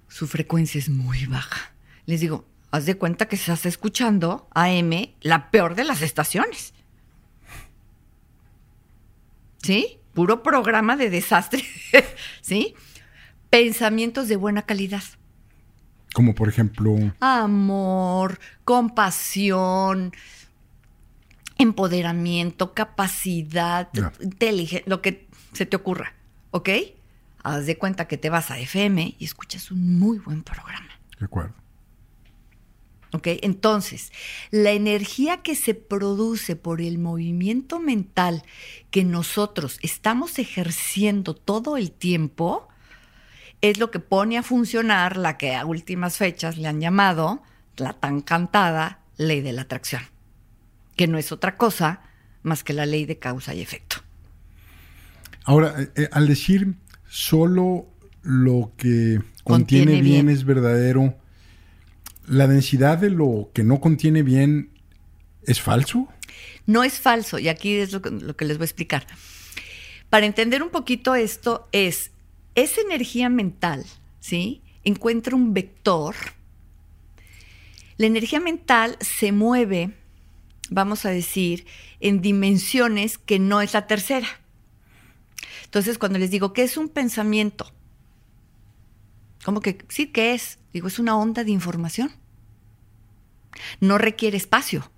Su frecuencia es muy baja. Les digo, haz de cuenta que estás escuchando AM, la peor de las estaciones. ¿Sí? Puro programa de desastre. [laughs] ¿Sí? Pensamientos de buena calidad. Como por ejemplo. amor, compasión, empoderamiento, capacidad, inteligencia, lo que se te ocurra, ¿ok? Haz de cuenta que te vas a FM y escuchas un muy buen programa, De acuerdo. ¿ok? Entonces, la energía que se produce por el movimiento mental que nosotros estamos ejerciendo todo el tiempo, es lo que pone a funcionar la que a últimas fechas le han llamado la tan cantada ley de la atracción, que no es otra cosa más que la ley de causa y efecto. Ahora, eh, eh, al decir solo lo que contiene, Contiene bien, bien. es verdadero, ¿la densidad de lo que no contiene bien es falso? No es falso, y aquí es lo que, lo que les voy a explicar. Para entender un poquito esto es, esa energía mental, ¿sí? Encuentra un vector. La energía mental se mueve, vamos a decir, en dimensiones que no es la tercera. Entonces, cuando les digo, ¿qué es un pensamiento? ¿Cómo que sí, qué es? Digo, es una onda de información. No requiere espacio.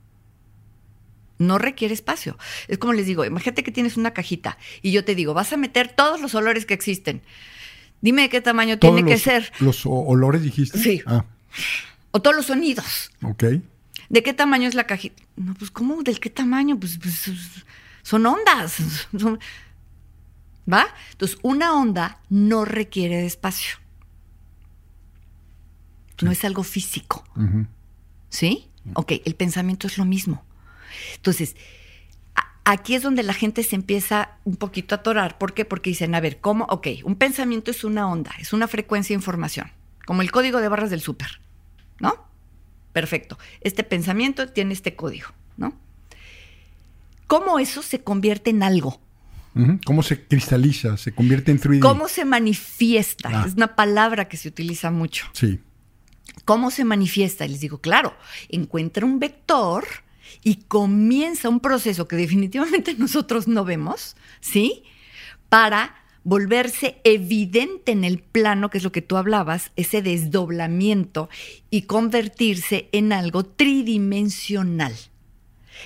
No requiere espacio. Es como les digo, imagínate que tienes una cajita y yo te digo, vas a meter todos los olores que existen. Dime de qué tamaño Todos tiene que ser. ¿Los olores dijiste? Sí. Ah, O todos los sonidos. ok. ¿De qué tamaño es la cajita? No, pues ¿cómo? ¿Del qué tamaño? Pues, pues, son ondas. [laughs] Son- ¿Va? Entonces, una onda no requiere de espacio. No es algo físico. ¿Sí? Ok, el pensamiento es lo mismo. Entonces, aquí es donde la gente se empieza un poquito a atorar. ¿Por qué? Porque dicen, a ver, ¿cómo? Ok, un pensamiento es una onda, es una frecuencia de información, como el código de barras del súper, ¿no? Perfecto. Este pensamiento tiene este código, ¿no? ¿Cómo eso se convierte en algo? ¿Cómo se cristaliza? ¿Se convierte en 3D? ¿Cómo se manifiesta? Ah. Es una palabra que se utiliza mucho. Sí. ¿Cómo se manifiesta? Y les digo, claro, encuentra un vector y comienza un proceso que definitivamente [laughs] nosotros no vemos, ¿sí? Para volverse evidente en el plano, que es lo que tú hablabas, ese desdoblamiento y convertirse en algo tridimensional.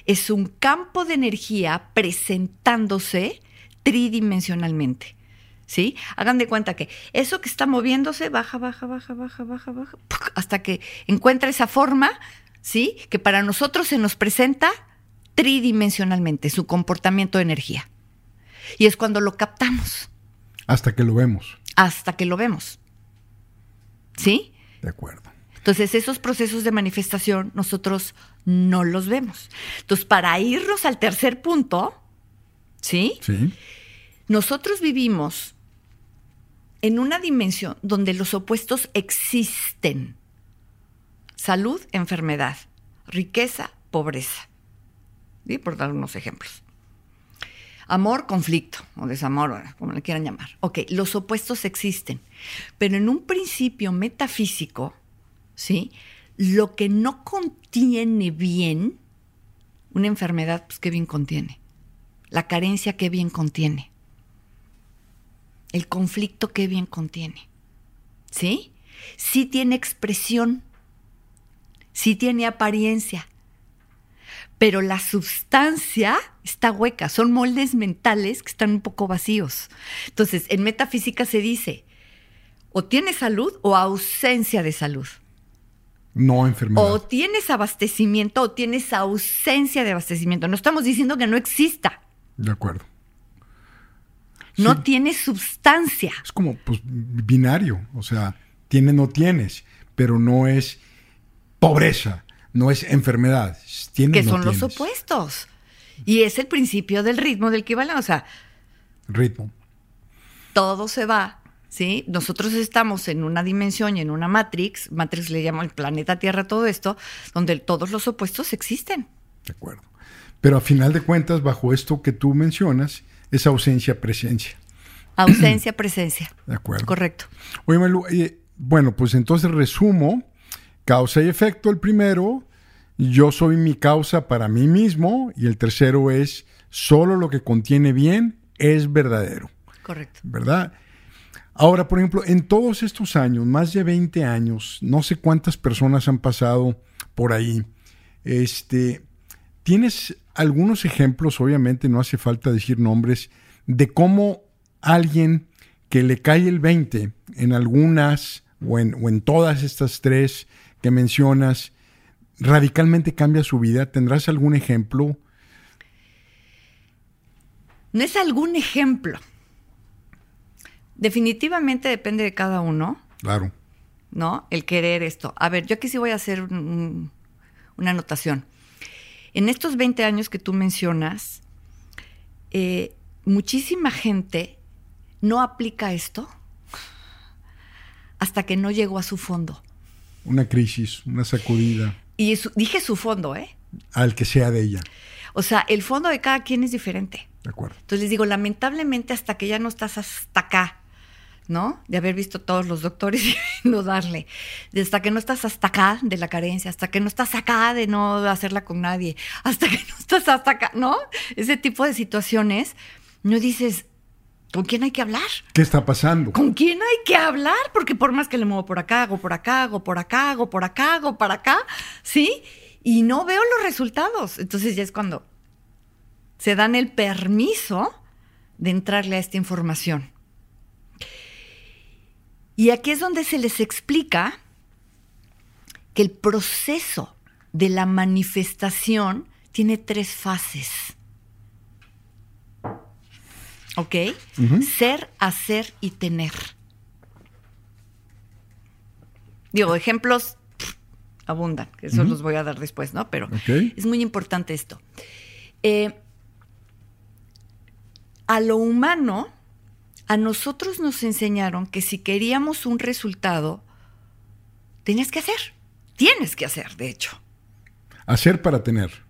Es un campo de energía presentándose tridimensionalmente. ¿Sí? Hagan de cuenta que eso que está moviéndose baja, baja, baja, baja, baja, baja, hasta que encuentra esa forma, ¿sí? Que para nosotros se nos presenta tridimensionalmente su comportamiento de energía. Y es cuando lo captamos, Hasta que lo vemos. hasta que lo vemos. ¿Sí? De acuerdo. Entonces, esos procesos de manifestación nosotros no los vemos. Entonces, para irnos al tercer punto, ¿sí? Sí. Nosotros vivimos en una dimensión donde los opuestos existen. Salud, enfermedad, riqueza, pobreza. ¿Sí? Por dar unos ejemplos. Amor, conflicto, o desamor, como le quieran llamar. Ok, los opuestos existen. Pero en un principio metafísico, ¿sí? Lo que no contiene bien, una enfermedad, pues qué bien contiene. La carencia, qué bien contiene. El conflicto, qué bien contiene. ¿Sí? Sí tiene expresión, sí tiene apariencia, pero la sustancia está hueca, son moldes mentales que están un poco vacíos. Entonces, en metafísica se dice, o tienes salud o ausencia de salud. No enfermedad. O tienes abastecimiento o tienes ausencia de abastecimiento. No estamos diciendo que no exista. De acuerdo. No Sí. tienes sustancia. Es como pues, binario, o sea, tienes, no tienes, pero no es pobreza, no es enfermedad. es Tienes, que no son los opuestos. Y es el principio del ritmo del equivalente. O sea, Ritmo. todo se va, ¿sí? Nosotros estamos en una dimensión y en una matrix, matrix le llamo el planeta Tierra, todo esto, donde todos los opuestos existen. De acuerdo. Pero a final de cuentas, bajo esto que tú mencionas, es ausencia-presencia. [clears throat] Ausencia, presencia. De acuerdo. Correcto. Oye, Malu, eh, bueno, pues entonces resumo. Causa y efecto, el primero. Yo soy mi causa para mí mismo. Y el tercero es, solo lo que contiene bien es verdadero. Correcto. ¿Verdad? Ahora, por ejemplo, en todos estos años, más de 20 años, no sé cuántas personas han pasado por ahí. Este, ¿Tienes algunos ejemplos, obviamente no hace falta decir nombres, de cómo alguien que le cae el 20 en algunas o en, o en todas estas tres que mencionas, radicalmente cambia su vida? ¿Tendrás algún ejemplo? No es algún ejemplo. Definitivamente depende de cada uno, Claro. ¿no? El querer esto. A ver, yo aquí sí voy a hacer un- una anotación. En estos 20 años que tú mencionas, eh, muchísima gente no aplica esto hasta que no llegó a su fondo. Una crisis, una sacudida, Y su- dije su fondo, ¿eh? al que sea de ella. O sea, el fondo de cada quien es diferente. De acuerdo. Entonces les digo, lamentablemente hasta que ya no estás hasta acá, ¿no? De haber visto todos los doctores [laughs] y no darle. Hasta que no estás hasta acá de la carencia, hasta que no estás acá de no hacerla con nadie, hasta que no estás hasta acá, ¿no? Ese tipo de situaciones, no dices, ¿con quién hay que hablar? ¿Qué está pasando? ¿Con quién hay que hablar? Porque por más que le muevo por acá, hago por acá, hago por acá, hago por acá, hago para acá, ¿sí? Y no veo los resultados. Entonces ya es cuando se dan el permiso de entrarle a esta información. Y aquí es donde se les explica que el proceso de la manifestación tiene tres fases. ¿Ok? Ser, hacer y tener. Digo, ejemplos pff, abundan, que eso los voy a dar después, ¿no? Pero es muy importante esto. Eh, a lo humano, a nosotros nos enseñaron que si queríamos un resultado, tenías que hacer. Tienes que hacer, de hecho. Hacer para tener.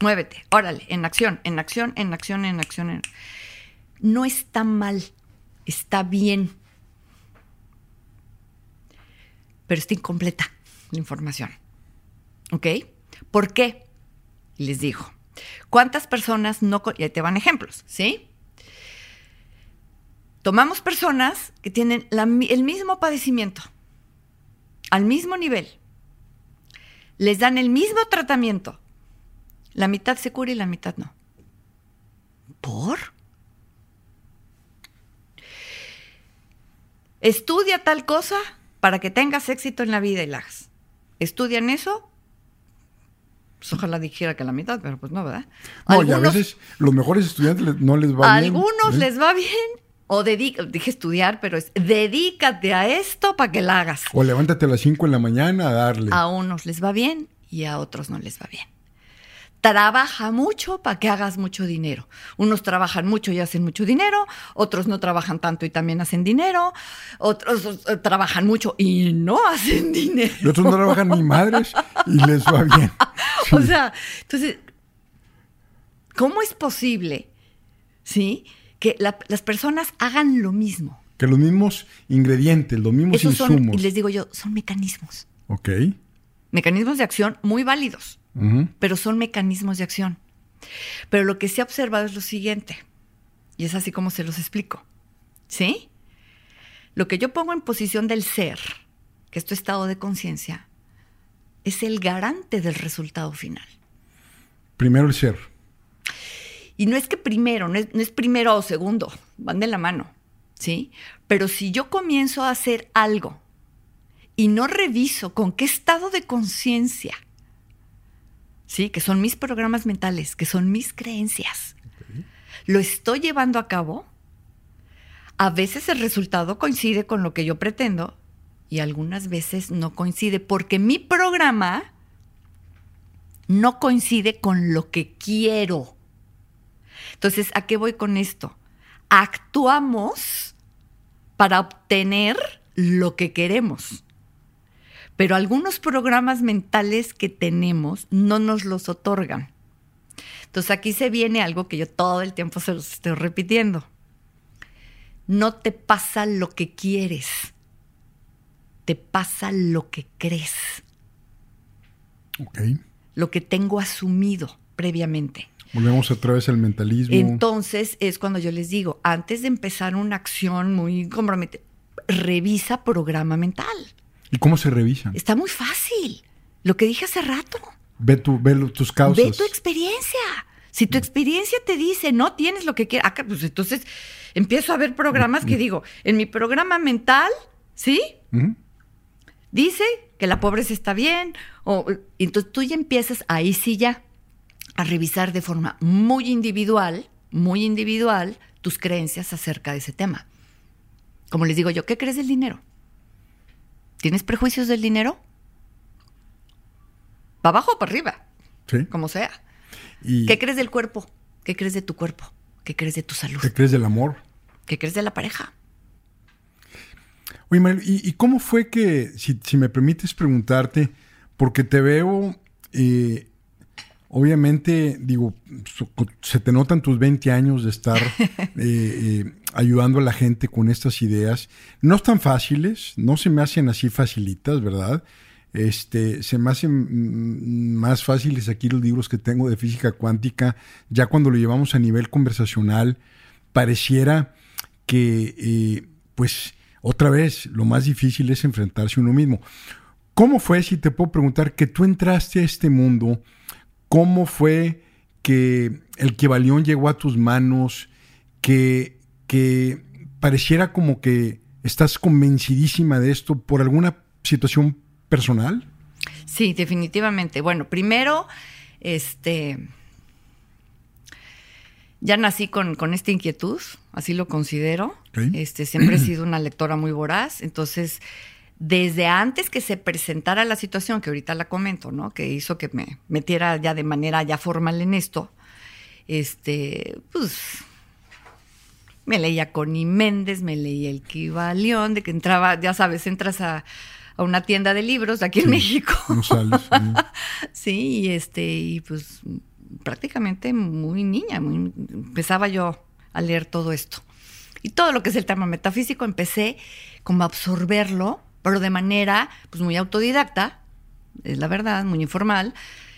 Muévete, órale, en acción, en acción, en acción, en acción. en- No está mal, está bien. Pero está incompleta la información. ¿Ok? ¿Por qué? Les digo. ¿Cuántas personas no... Y ahí te van ejemplos, ¿sí? Tomamos personas que tienen el mismo padecimiento, al mismo nivel. Les dan el mismo tratamiento. La mitad se cura y la mitad no. ¿Por? Estudia tal cosa para que tengas éxito en la vida y la hagas. ¿Estudian eso? Pues ojalá dijera que la mitad, pero pues no, ¿verdad? No, y a veces los mejores estudiantes no les va a bien. algunos ¿eh? les va bien. O dedica, dije estudiar, pero es dedícate a esto para que la hagas. O levántate a las 5 en la mañana a darle. A unos les va bien y a otros no les va bien. Trabaja mucho para que hagas mucho dinero. Unos trabajan mucho y hacen mucho dinero, otros no trabajan tanto y también hacen dinero, otros eh, trabajan mucho y no [laughs] hacen dinero. Y otros no trabajan ni madres y les va bien. [laughs] O sea, entonces, ¿cómo es posible, sí, que la- las personas hagan lo mismo? Que los mismos ingredientes, los mismos Esos son, insumos. y les digo yo, son mecanismos. Ok. Mecanismos de acción muy válidos. Pero son mecanismos de acción. Pero lo que se ha observado es lo siguiente, y es así como se los explico. ¿Sí? Lo que yo pongo en posición del ser, que es tu estado de conciencia, es el garante del resultado final. Primero el ser. Y no es que primero, no es, no es primero o segundo, van de la mano. ¿sí? Pero si yo comienzo a hacer algo y no reviso con qué estado de conciencia, ¿sí? Que son mis programas mentales, que son mis creencias, lo estoy llevando a cabo, a veces el resultado coincide con lo que yo pretendo y algunas veces no coincide porque mi programa no coincide con lo que quiero. Entonces, ¿a qué voy con esto? Actuamos para obtener lo que queremos. Pero algunos programas mentales que tenemos no nos los otorgan. Entonces aquí se viene algo que yo todo el tiempo se los estoy repitiendo. No te pasa lo que quieres, te pasa lo que crees. Ok. Lo que tengo asumido previamente. Volvemos otra vez al mentalismo. Entonces es cuando yo les digo, antes de empezar una acción muy comprometida, revisa programa mental. ¿Y cómo se revisan? Está muy fácil. Lo que dije hace rato. Ve, tu, ve tus causas. Ve tu experiencia. Si tu experiencia te dice no tienes lo que quieres, acá, pues entonces empiezo a ver programas que digo, en mi programa mental, ¿sí? Dice que la pobreza está bien, o entonces tú ya empiezas ahí sí ya a revisar de forma muy individual, muy individual, tus creencias acerca de ese tema. Como les digo yo, ¿qué crees del dinero? ¿Tienes prejuicios del dinero? ¿Para abajo o para arriba? Sí. Como sea. ¿Y ¿Qué crees del cuerpo? ¿Qué crees de tu cuerpo? ¿Qué crees de tu salud? qué crees del amor? ¿Qué crees de la pareja? Oye, Manuel, ¿y, y cómo fue que, si, si me permites preguntarte, porque te veo, eh, obviamente, digo, se te notan tus 20 años de estar [laughs] eh, eh, ayudando a la gente con estas ideas. No están fáciles, no se me hacen así facilitas, ¿verdad? Este, se me hacen más fáciles aquí los libros que tengo de física cuántica, ya cuando lo llevamos a nivel conversacional, pareciera que, eh, pues, otra vez, lo más difícil es enfrentarse a uno mismo. ¿Cómo fue, si te puedo preguntar, que tú entraste a este mundo? ¿Cómo fue que el Kebalión llegó a tus manos? Que, que pareciera como que estás convencidísima de esto por alguna situación personal. Sí, definitivamente. Bueno, primero, este. Ya nací con, con esta inquietud, así lo considero. Este, siempre he [clears throat] sido una lectora muy voraz. Entonces, desde antes que se presentara la situación, que ahorita la comento, ¿no? Que hizo que me metiera ya de manera ya formal en esto, este, pues me leía Connie Méndez, me leía el Kibalión, de que entraba, ya sabes, entras a, a una tienda de libros de aquí en México. No. [laughs] Sí, y este, y pues prácticamente muy niña, muy- empezaba yo a leer todo esto. Y todo lo que es el tema metafísico empecé como a absorberlo, pero de manera pues muy autodidacta, es la verdad, muy informal.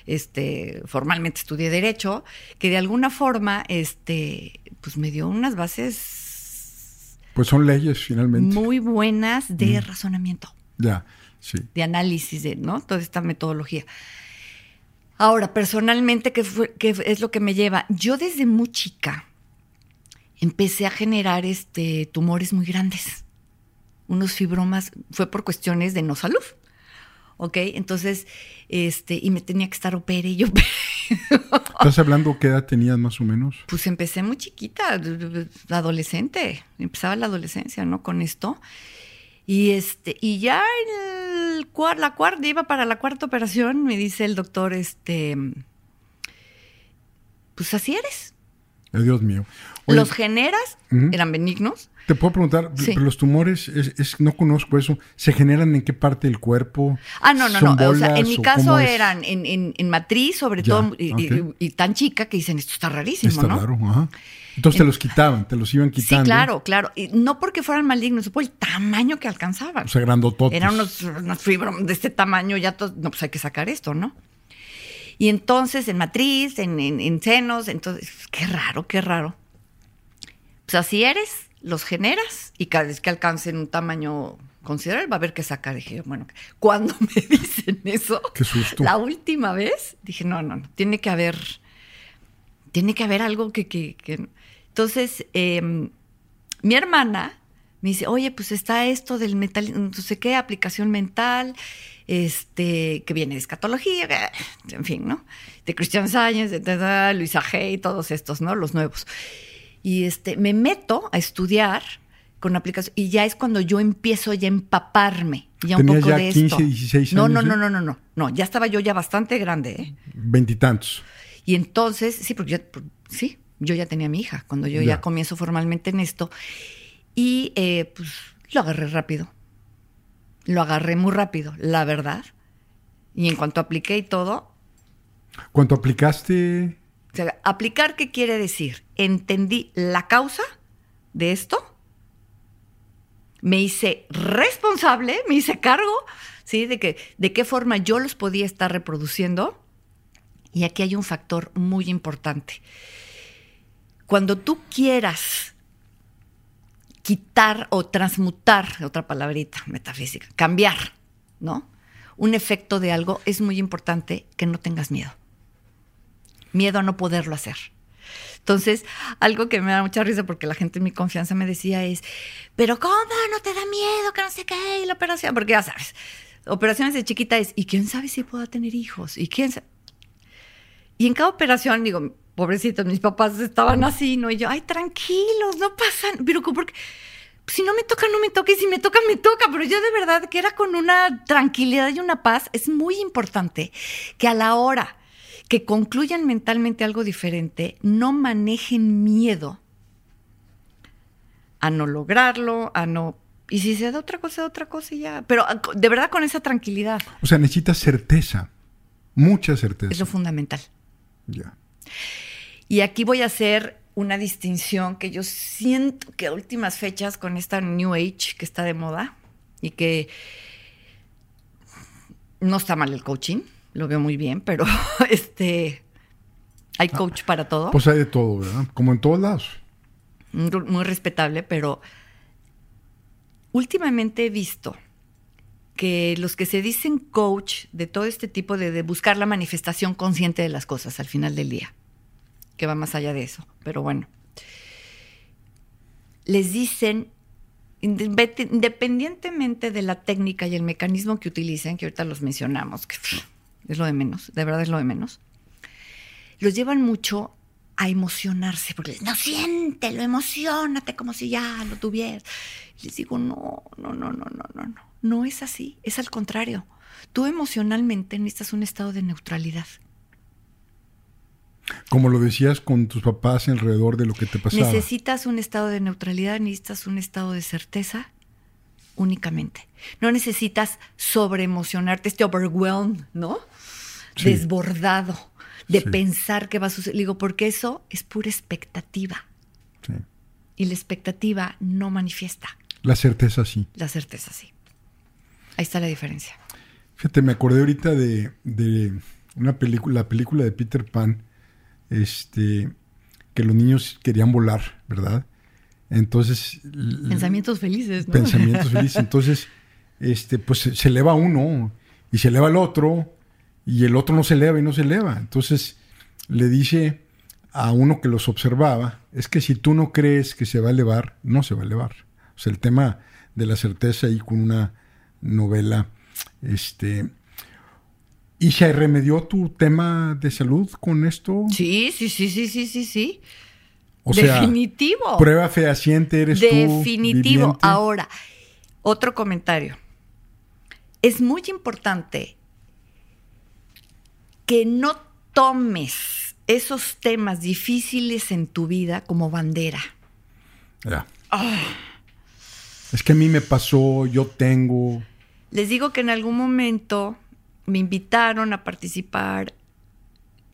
Este, formalmente estudié derecho, que de alguna forma este pues me dio unas bases Pues son leyes finalmente. muy buenas de razonamiento Ya, sí. de análisis de ¿no? toda esta metodología. Ahora, personalmente, ¿qué, fue- qué es lo que me lleva? Yo desde muy chica empecé a generar este, tumores muy grandes, unos fibromas, fue por cuestiones de no salud. ¿Ok? Entonces, este, y me tenía que estar opere y yo. [laughs] ¿Estás hablando qué edad tenías más o menos? Pues empecé muy chiquita, adolescente, empezaba la adolescencia, ¿no? Con esto. Y este, y ya en el cuar- la cuarta, iba para la cuarta operación, me dice el doctor, este, pues así eres. Dios mío. Oye, Los generas, eran benignos. te puedo preguntar, Sí. los tumores, es, es- no conozco eso, ¿se generan en qué parte del cuerpo? Ah, no, no, ¿Son no. O sea, en mi caso eran en, en- en matriz, sobre Ya, todo, y, y- ok. y tan chica que dicen, esto está rarísimo, Está ¿no? raro, ajá. Entonces te los quitaban, te los iban quitando. Sí, claro, claro. Y no porque fueran malignos, por el tamaño que alcanzaban. O sea, grandototes. Eran unos, unos fibromas de este tamaño, ya todos, no, pues hay que sacar esto, ¿no? Y entonces en matriz, en, en- en senos, entonces, qué raro, qué raro. Pues así eres, los generas y cada vez que alcancen un tamaño considerable va a haber que sacar. Dije, yo, bueno, cuando [laughs] me dicen eso, Qué susto. la última vez, dije, no, no, no, tiene que haber, tiene que haber algo que... que- que- Entonces, eh, mi hermana Me dice, oye, pues está esto del metal, no sé qué, aplicación mental, este, que viene de escatología, en fin, ¿no? De Christian Science, de, Luisa Hay, todos estos, ¿no? Los nuevos. Y este, me meto a estudiar con aplicación y ya es cuando yo empiezo ya a empaparme ya un poco ya de 15, esto. 16 no, años, no, ¿eh? no, no, no, no, no, ya estaba yo ya bastante grande, ¿eh? Veintitantos. Y entonces, sí, porque yo, sí, yo ya tenía a mi hija cuando yo ya, Ya. comienzo formalmente en esto. Y eh, pues lo agarré rápido. Lo agarré muy rápido, la verdad. Y en cuanto apliqué y todo, Cuando aplicaste, o sea, aplicar, ¿qué quiere decir? Entendí la causa de esto, me hice responsable, me hice cargo, ¿sí? De, que, de qué forma yo los podía estar reproduciendo. Y aquí hay un factor muy importante. Cuando tú quieras quitar o transmutar, otra palabrita metafísica, cambiar, ¿no? Un efecto de algo, es muy importante que no tengas miedo. Miedo a no poderlo hacer. Entonces, algo que me da mucha risa porque la gente en mi confianza me decía es, pero ¿cómo no te da miedo? Que no sé qué, y la operación, porque ya sabes, operaciones de chiquita es, ¿y quién sabe si pueda tener hijos? ¿Y quién sabe? Y en cada operación, digo, pobrecitos, mis papás estaban así, ¿no? Y yo, ay, tranquilos, no pasan, pero ¿por qué? Si no me toca, no me toca, y si me toca, me toca, pero yo de verdad que era con una tranquilidad y una paz. Es muy importante que a la hora que concluyan mentalmente algo diferente, no manejen miedo a no lograrlo, a no... Y si se da otra cosa, otra cosa y ya. Pero ah, de verdad con esa tranquilidad. o sea, necesitas certeza. Mucha certeza. Es lo fundamental. Ya. Y aquí voy a hacer una distinción que yo siento que a últimas fechas con esta New Age que está de moda y que no está mal el coaching, lo veo muy bien, pero [laughs] este hay coach para todo, Pues hay de todo, ¿verdad? Como en todos lados. muy muy respetable, pero últimamente he visto que los que se dicen coach de todo este tipo de, de buscar la manifestación consciente de las cosas al final del día, que va más allá de eso, pero bueno, les dicen, inde- independientemente de la técnica y el mecanismo que utilicen, que ahorita los mencionamos, que pff, es lo de menos, de verdad es lo de menos, los llevan mucho a emocionarse, porque les no siéntelo, emocionate como si ya lo tuvieras. Y les digo, no, no, no, no, no, no, no, no es así, es al contrario. Tú emocionalmente necesitas un estado de neutralidad. Como lo decías con tus papás alrededor de lo que te pasaba. Necesitas un estado de neutralidad, necesitas un estado de certeza únicamente. No necesitas sobreemocionarte, este overwhelm, ¿no? Sí. Desbordado de Sí. pensar que va a suceder. Digo, porque eso es pura expectativa. Sí. Y la expectativa no manifiesta. La certeza sí. La certeza sí. Ahí está la diferencia. Fíjate, me acordé ahorita de, de una película, la película de Peter Pan, este, que los niños querían volar, ¿verdad? Entonces, Pensamientos felices, ¿no? pensamientos felices. Entonces, este, pues se eleva uno y se eleva el otro y el otro no se eleva y no se eleva. Entonces le dice a uno que los observaba, es que si tú no crees que se va a elevar, no se va a elevar. O sea, el tema de la certeza ahí con una novela, este... ¿Y se remedió tu tema de salud con esto? Sí, sí, sí, sí, sí, sí, sí. O sea, Definitivo. prueba fehaciente eres tú. Definitivo. Ahora, otro comentario. Es muy importante que no tomes esos temas difíciles en tu vida como bandera. Ya. Es que a mí me pasó, yo tengo. Les digo que en algún momento me invitaron a participar,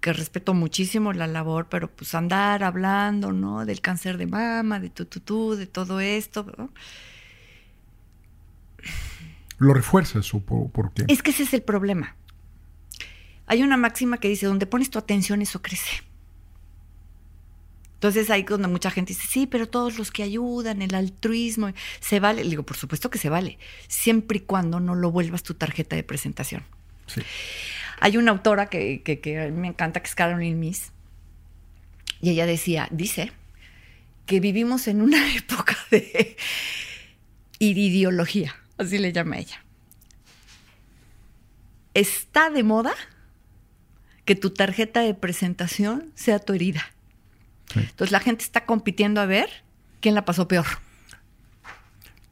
que respeto muchísimo la labor, pero pues andar hablando, ¿no? Del cáncer de mama, de tu, tu, tu, de todo esto. ¿no? ¿Lo refuerzas o por, por qué? Es que ese es el problema. Hay una máxima que dice, donde pones tu atención, eso crece. Entonces ahí donde mucha gente dice, sí, pero todos los que ayudan, el altruismo, se vale. Le digo, por supuesto que se vale, siempre y cuando no lo vuelvas tu tarjeta de presentación. Sí. Hay una autora que, que- que a mí me encanta, que es Caroline Miss, y ella decía, dice, que vivimos en una [laughs] época de, iridiología, así le llama ella. Está de moda que tu tarjeta de presentación sea tu herida. Entonces la gente está compitiendo a ver quién la pasó peor.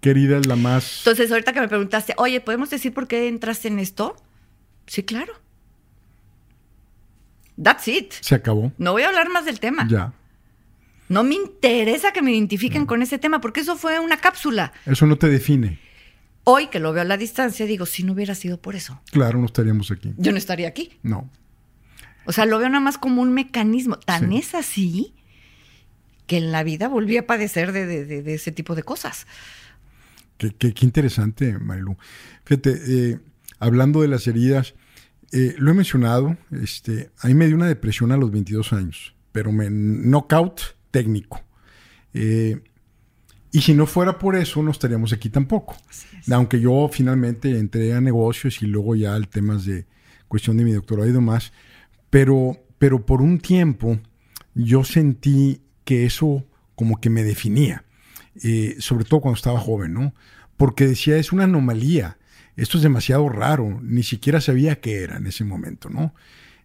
¿Qué herida es la más? Entonces ahorita que me preguntaste, oye, ¿podemos decir por qué entraste en esto? Sí, claro. That's it. Se acabó. No voy a hablar más del tema. Ya. No me interesa que me identifiquen con ese tema, porque eso fue una cápsula. Eso no te define. Hoy que lo veo a la distancia, digo, si no hubiera sido por eso, Claro, no estaríamos aquí. yo no estaría aquí. No. O sea, lo veo nada más como un mecanismo. Tan Sí. es así que en la vida volví a padecer de, de- de- de ese tipo de cosas. Qué, qué- qué interesante, Marilu. Fíjate, eh, hablando de las heridas, eh, lo he mencionado, este, a mí me dio una depresión a los 22 años, pero me knockout técnico. Eh, y si no fuera por eso, no estaríamos aquí tampoco. Aunque yo finalmente entré a negocios y luego ya al temas de cuestión de mi doctorado y demás, pero, pero por un tiempo yo sentí que eso como que me definía, eh, sobre todo cuando estaba joven, ¿no? Porque decía, es una anomalía, esto es demasiado raro, ni siquiera sabía qué era en ese momento, ¿no?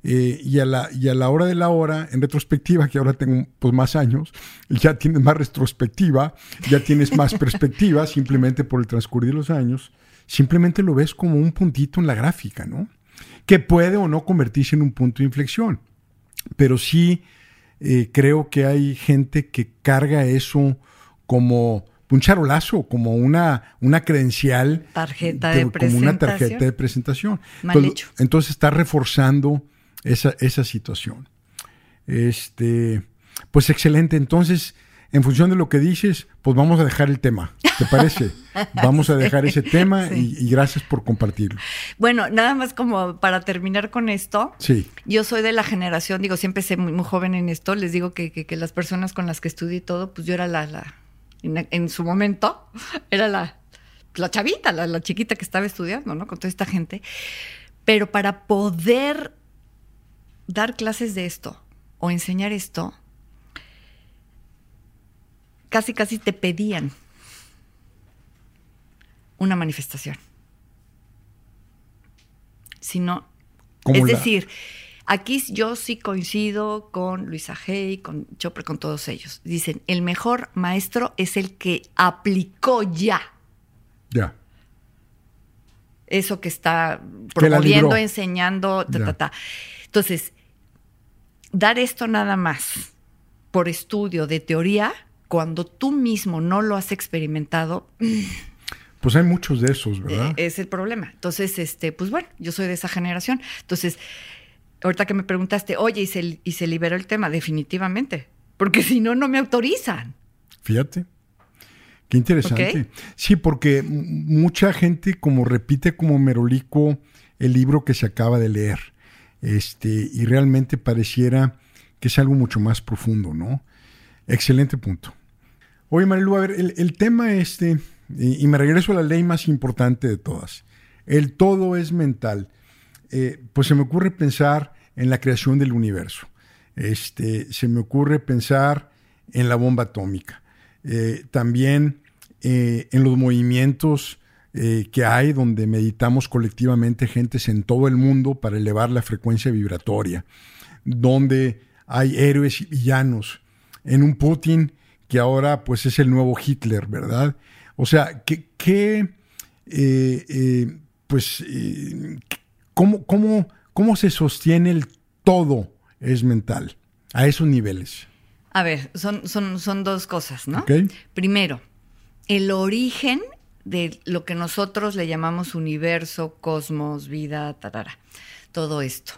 Eh, y, a la, y a la hora de la hora, en retrospectiva, que ahora tengo pues, más años, [laughs] ya tienes más retrospectiva, ya tienes más perspectiva, [laughs] simplemente por el transcurrir de los años, simplemente lo ves como un puntito en la gráfica, ¿no? Que puede o no convertirse en un punto de inflexión. Pero sí eh, creo que hay gente que carga eso como un charolazo, como una, una credencial. Tarjeta de Como una tarjeta presentación. de presentación. Mal entonces, hecho. entonces está reforzando esa, esa situación. Este, pues excelente. Entonces, en función de lo que dices, pues vamos a dejar el tema. ¿Te parece? [laughs] Vamos a dejar ese tema Sí. y, y gracias por compartirlo. Bueno, nada más como para terminar con esto. Sí, Yo soy de la generación, digo, siempre sé muy, muy joven en esto, les digo que, que- que las personas con las que estudié y todo, pues yo era la, la en, en su momento, [laughs] era la, la chavita, la, la chiquita que estaba estudiando, ¿no? Con toda esta gente. Pero para poder dar clases de esto o enseñar esto, casi, casi te pedían una manifestación. Si no, es la- decir, aquí yo sí coincido con Luisa Hay, con Chopra, con todos ellos. Dicen, el mejor maestro es el que aplicó ya ya. eso que está promoviendo, enseñando, ta, ta, ta. Entonces, dar esto nada más por estudio de teoría, cuando tú mismo no lo has experimentado, Pues hay muchos de esos, ¿verdad? eh, es el problema. Entonces, este, pues bueno, yo soy de esa generación. Entonces, ahorita que me preguntaste, oye, ¿y se, y se liberó el tema? Definitivamente. Porque [laughs] si no, no me autorizan. Fíjate. Qué interesante. Sí, porque mucha gente como repite como merolico el libro que se acaba de leer. Este, y realmente pareciera que es algo mucho más profundo, ¿no? Excelente punto. Oye, Marilu, a ver, el, tema este, y, me regreso a la ley más importante de todas. El todo es mental. Eh, pues se me ocurre pensar en la creación del universo. Este, se me ocurre pensar en la bomba atómica. Eh, también eh, en los movimientos que hay donde meditamos colectivamente gentes en todo el mundo para elevar la frecuencia vibratoria, donde hay héroes y villanos, en un Putin que ahora pues es el nuevo Hitler, ¿verdad? O sea, que, que eh, eh, pues, eh, ¿cómo, cómo, ¿cómo se sostiene el todo es mental a esos niveles? A ver, son, son, son dos cosas, ¿no? Primero, el origen de lo que nosotros le llamamos universo, cosmos, vida, tarara, todo esto.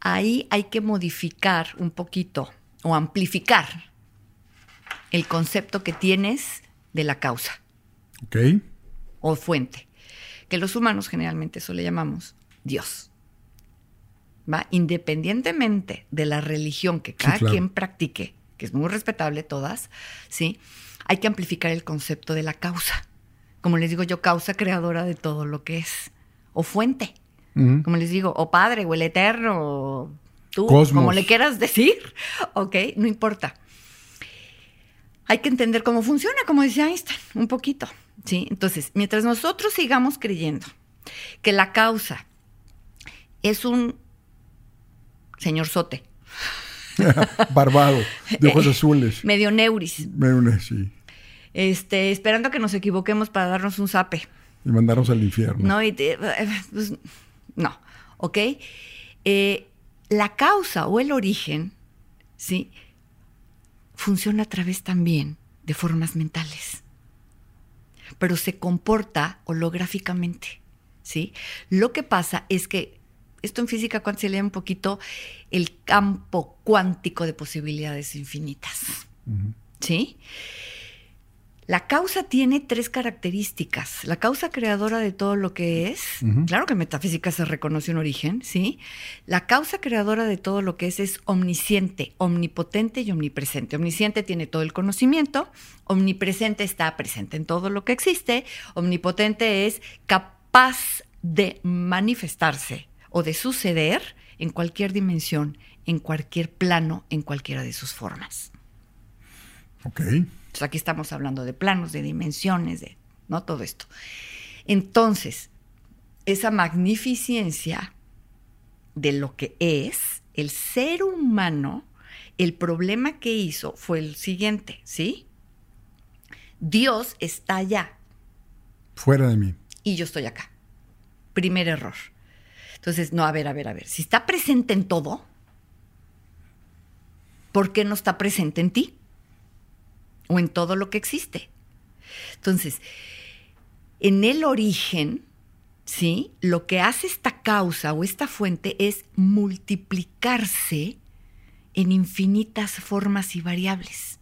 Ahí hay que modificar un poquito o amplificar el concepto que tienes de la causa ¿Ok? o fuente, que los humanos generalmente eso le llamamos Dios. ¿Va? Independientemente de la religión que cada claro. quien practique, que es muy respetable todas, ¿sí? Hay que amplificar el concepto de la causa. Como les digo yo, causa creadora de todo lo que es. O fuente. Como les digo, o padre, o el eterno, o tú, Cosmos. como le quieras decir. [laughs] Ok, no importa. Hay que entender cómo funciona, como decía Einstein, un poquito. ¿Sí? Entonces, mientras nosotros sigamos creyendo que la causa es un señor sote. [laughs] Barbado, de ojos azules. Medio neuris. Medio, sí. Este, esperando que nos equivoquemos para darnos un zape. Y mandarnos al infierno. No, y pues, no, ¿ok? Eh, la causa o el origen, ¿sí? Funciona a través también de formas mentales, pero se comporta holográficamente, ¿sí? Lo que pasa es que esto en física cuántica se lee un poquito el campo cuántico de posibilidades infinitas, ¿sí? La causa tiene tres características. La causa creadora de todo lo que es, claro que en metafísica se reconoce un origen, ¿sí? La causa creadora de todo lo que es es omnisciente, omnipotente y omnipresente. Omnisciente tiene todo el conocimiento, omnipresente está presente en todo lo que existe, omnipotente es capaz de manifestarse o de suceder en cualquier dimensión, en cualquier plano, en cualquiera de sus formas. Ok. Entonces aquí estamos hablando de planos, de dimensiones, de ¿no? todo esto. Entonces, esa magnificencia de lo que es el ser humano, el problema que hizo fue el siguiente, ¿sí? Dios está allá. Fuera de mí. Y yo estoy acá. Primer error. Entonces, no, a ver, a ver, a ver. Si está presente en todo, ¿por qué no está presente en ti? O en todo lo que existe. Entonces, en el origen, ¿sí? Lo que hace esta causa o esta fuente es multiplicarse en infinitas formas y variables.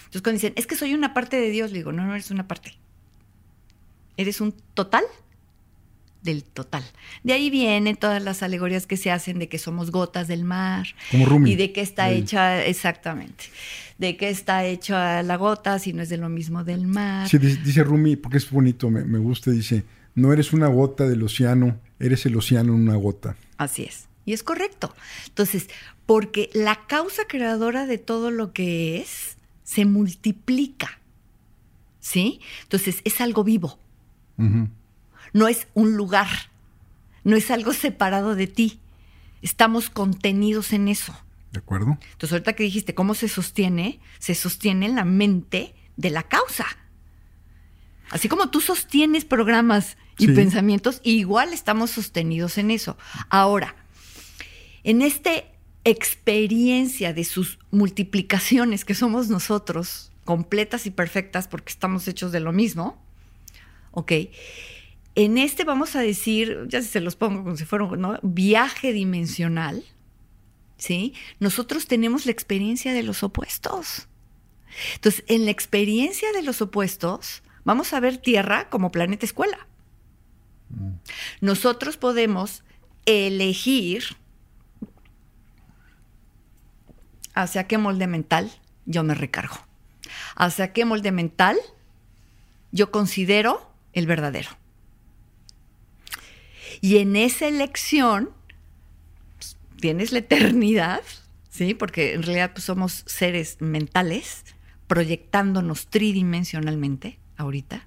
Entonces, cuando dicen, es que soy una parte de Dios, le digo, no, no eres una parte. Eres un total del total. De ahí vienen todas las alegorías que se hacen de que somos gotas del mar. Como Rumi. Y de qué está hecha, exactamente, de qué está hecha la gota, si no es de lo mismo del mar. Sí, dice Rumi, porque es bonito, me, me gusta, dice, no eres una gota del océano, eres el océano en una gota. Así es. Y es correcto. Entonces, porque la causa creadora de todo lo que es se multiplica. ¿Sí? Entonces, es algo vivo no es un lugar, no es algo separado de ti. Estamos contenidos en eso. ¿De acuerdo? Entonces, ahorita que dijiste cómo se sostiene, se sostiene en la mente de la causa. Así como tú sostienes programas y pensamientos, igual estamos sostenidos en eso. Ahora, en esta experiencia de sus multiplicaciones que somos nosotros, completas y perfectas porque estamos hechos de lo mismo, ¿ok? En este vamos a decir, ya se los pongo como si fuera un viaje dimensional, ¿sí? Nosotros tenemos la experiencia de los opuestos. Entonces, en la experiencia de los opuestos, vamos a ver Tierra como planeta escuela. Mm. Nosotros podemos elegir hacia qué molde mental yo me recargo, hacia qué molde mental yo considero el verdadero. Y en esa elección pues, tienes la eternidad, ¿sí? Porque en realidad pues, somos seres mentales proyectándonos tridimensionalmente ahorita.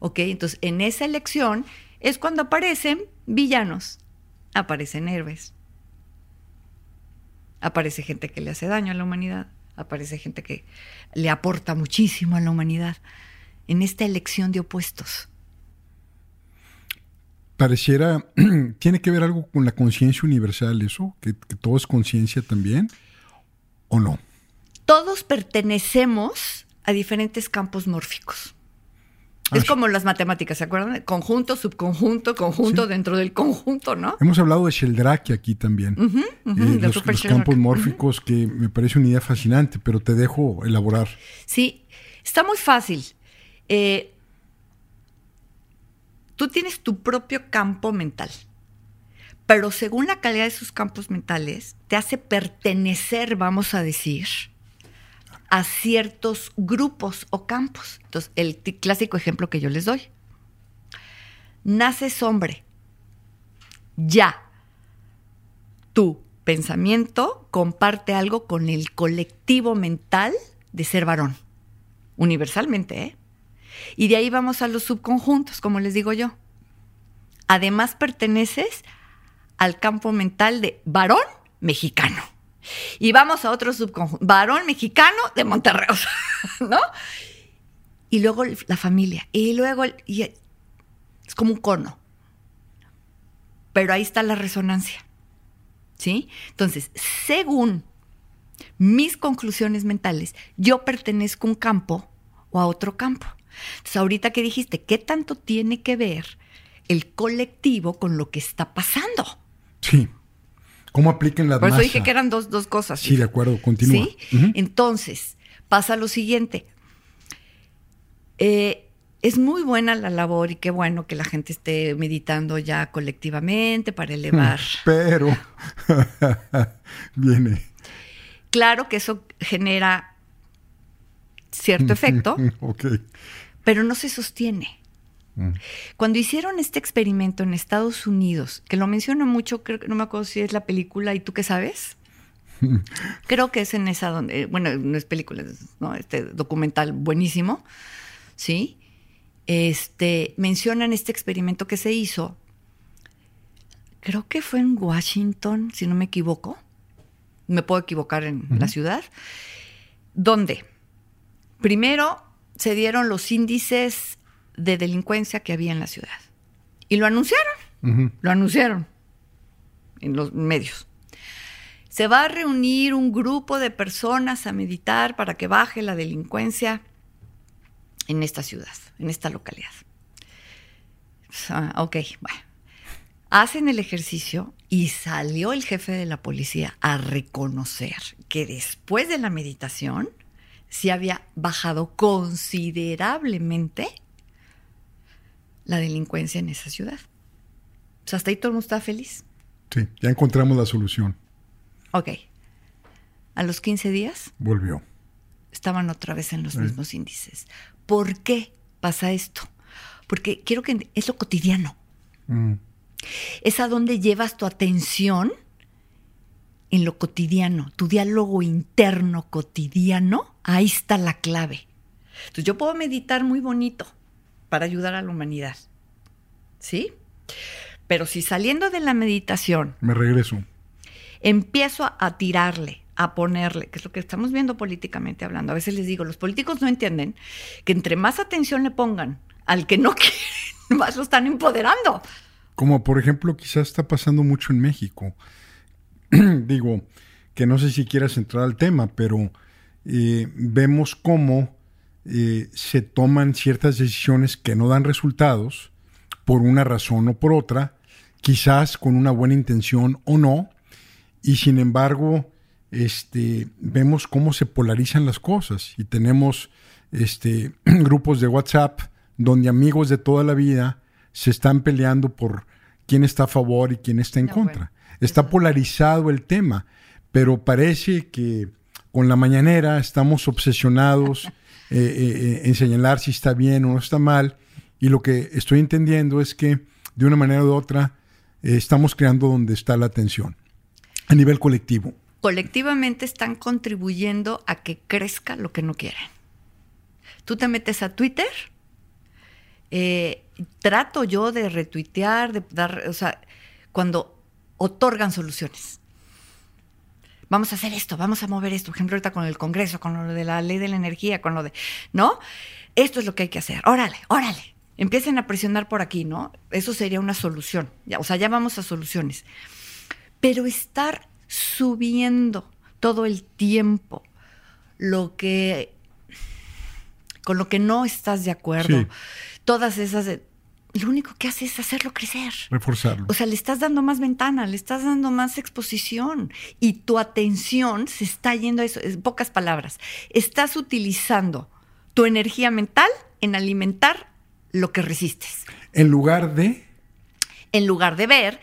¿Ok? Entonces, en esa elección es cuando aparecen villanos, aparecen héroes, aparece gente que le hace daño a la humanidad, aparece gente que le aporta muchísimo a la humanidad, en esta elección de opuestos pareciera, [clears throat] ¿tiene que ver algo con la conciencia universal eso? ¿Que, todo es conciencia también? ¿O no? Todos pertenecemos a diferentes campos mórficos. Es ah, como las matemáticas, ¿se acuerdan? Conjunto, subconjunto, conjunto dentro del conjunto, ¿no? Hemos hablado de Sheldrake aquí también. Eh, los, campos mórficos, que me parece una idea fascinante, pero te dejo elaborar. Sí, está muy fácil. Eh, Tú tienes tu propio campo mental, pero según la calidad de sus campos mentales, te hace pertenecer, vamos a decir, a ciertos grupos o campos. Entonces, el clásico ejemplo que yo les doy. Naces hombre. Ya. Tu pensamiento comparte algo con el colectivo mental de ser varón. Universalmente, ¿eh? Y de ahí vamos a los subconjuntos, como les digo yo. Además perteneces al campo mental de varón mexicano. Y vamos a otro subconjunto, varón mexicano de Monterrey, [laughs] ¿no? Y luego la familia, y luego y es como un cono. Pero ahí está la resonancia. ¿Sí? Entonces, según mis conclusiones mentales, yo pertenezco a un campo o a otro campo. Entonces, ahorita que dijiste, ¿qué tanto tiene que ver el colectivo con lo que está pasando? Sí. ¿Cómo apliquen la Por eso dije que eran dos, cosas. Sí, de acuerdo, continúa. ¿Sí? Entonces, pasa lo siguiente. Eh, es muy buena la labor y qué bueno que la gente esté meditando ya colectivamente para elevar. Pero [laughs] viene. Claro que eso genera cierto efecto, [laughs] pero no se sostiene. Mm. Cuando hicieron este experimento en Estados Unidos, que lo menciono mucho, creo que no me acuerdo si es la película y tú qué sabes. [laughs] creo que es en esa donde, bueno, no es película, ¿no? este documental buenísimo, ¿sí? Este, mencionan este experimento que se hizo, creo que fue en Washington, si no me equivoco, me puedo equivocar en la ciudad, donde primero se dieron los índices de delincuencia que había en la ciudad. Y lo anunciaron, lo anunciaron en los medios. Se va a reunir un grupo de personas a meditar para que baje la delincuencia en esta ciudad, en esta localidad. Ah, ok, bueno. Hacen el ejercicio y salió el jefe de la policía a reconocer que después de la meditación se había bajado considerablemente la delincuencia en esa ciudad. O sea, hasta ahí todo el mundo está feliz. Sí, ya encontramos la solución. Ok. A los 15 días. Volvió. Estaban otra vez en los mismos índices. ¿Por qué pasa esto? Porque quiero que es lo cotidiano. Mm. Es a donde llevas tu atención en lo cotidiano, tu diálogo interno cotidiano, ahí está la clave. Entonces yo puedo meditar muy bonito, para ayudar a la humanidad. ¿Sí? Pero si saliendo de la meditación... Me regreso. Empiezo a, tirarle, a ponerle, que es lo que estamos viendo políticamente hablando. A veces les digo, los políticos no entienden que entre más atención le pongan al que no [laughs] quiere, más lo están empoderando. Como por ejemplo quizás está pasando mucho en México. [clears throat] digo, que no sé si quieras entrar al tema, pero eh, vemos cómo eh, se toman ciertas decisiones que no dan resultados por una razón o por otra, quizás con una buena intención o no, y sin embargo este, vemos cómo se polarizan las cosas y tenemos este, [clears throat] grupos de WhatsApp donde amigos de toda la vida se están peleando por quién está a favor y quién está en contra. Está polarizado el tema, pero parece que con la mañanera estamos obsesionados [laughs] eh, eh, en señalar si está bien o no está mal. Y lo que estoy entendiendo es que de una manera u otra eh, estamos creando donde está la atención a nivel colectivo. Colectivamente están contribuyendo a que crezca lo que no quieren. Tú te metes a Twitter, trato yo de retuitear, de dar, o sea, cuando otorgan soluciones vamos a hacer esto, vamos a mover esto. Por ejemplo, ahorita con el Congreso, con lo de la ley de la energía, con lo de, ¿no? Esto es lo que hay que hacer. Órale, órale. Empiecen a presionar por aquí, ¿no? Eso sería una solución. Ya, o sea, ya vamos a soluciones. Pero estar subiendo todo el tiempo lo que con lo que no estás de acuerdo, todas esas lo único que hace es hacerlo crecer. Reforzarlo. O sea, le estás dando más ventana, le estás dando más exposición y tu atención se está yendo a eso. En pocas palabras, estás utilizando tu energía mental en alimentar lo que resistes. En lugar de... En lugar de ver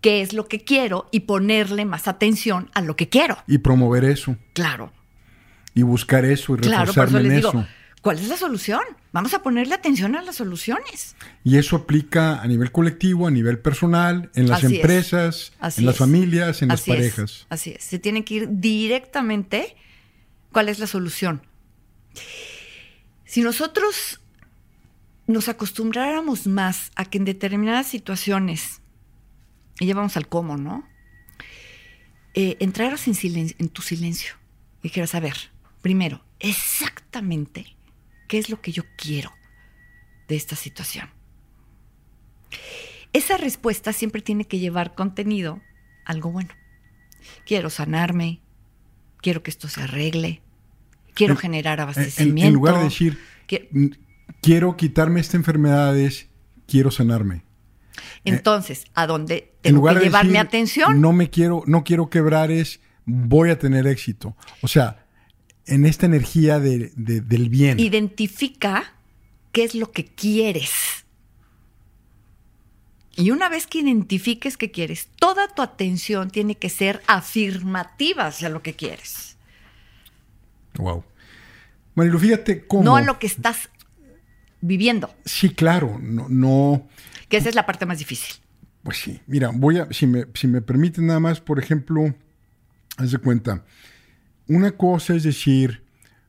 qué es lo que quiero y ponerle más atención a lo que quiero. Y promover eso. Claro. Y buscar eso y reforzarme en eso. ¿Cuál es la solución? Vamos a ponerle atención a las soluciones. Y eso aplica a nivel colectivo, a nivel personal, en las empresas, en las familias, en las parejas. Así es. Se tiene que ir directamente cuál es la solución. Si nosotros nos acostumbráramos más a que en determinadas situaciones, y ya vamos al cómo, ¿no? Eh, entraras en, silencio, en tu silencio y dijeras, a ver, primero, exactamente qué es lo que yo quiero de esta situación. Esa respuesta siempre tiene que llevar contenido algo bueno. Quiero sanarme, quiero que esto se arregle, quiero generar abastecimiento. En, lugar de decir, quiero quitarme estas enfermedades, quiero sanarme. Entonces, ¿a dónde tengo que llevar mi atención? No me quiero, no quiero quebrar es, voy a tener éxito. O sea, en esta energía del bien. Identifica qué es lo que quieres. Y una vez que identifiques qué quieres, toda tu atención tiene que ser afirmativa hacia lo que quieres. Wow. Marilu, fíjate cómo. No a lo que estás viviendo. Sí, claro, no, no. Que esa es la parte más difícil. Pues sí, mira, voy a, si me, si me permiten nada más, por ejemplo, haz de cuenta, una cosa es decir,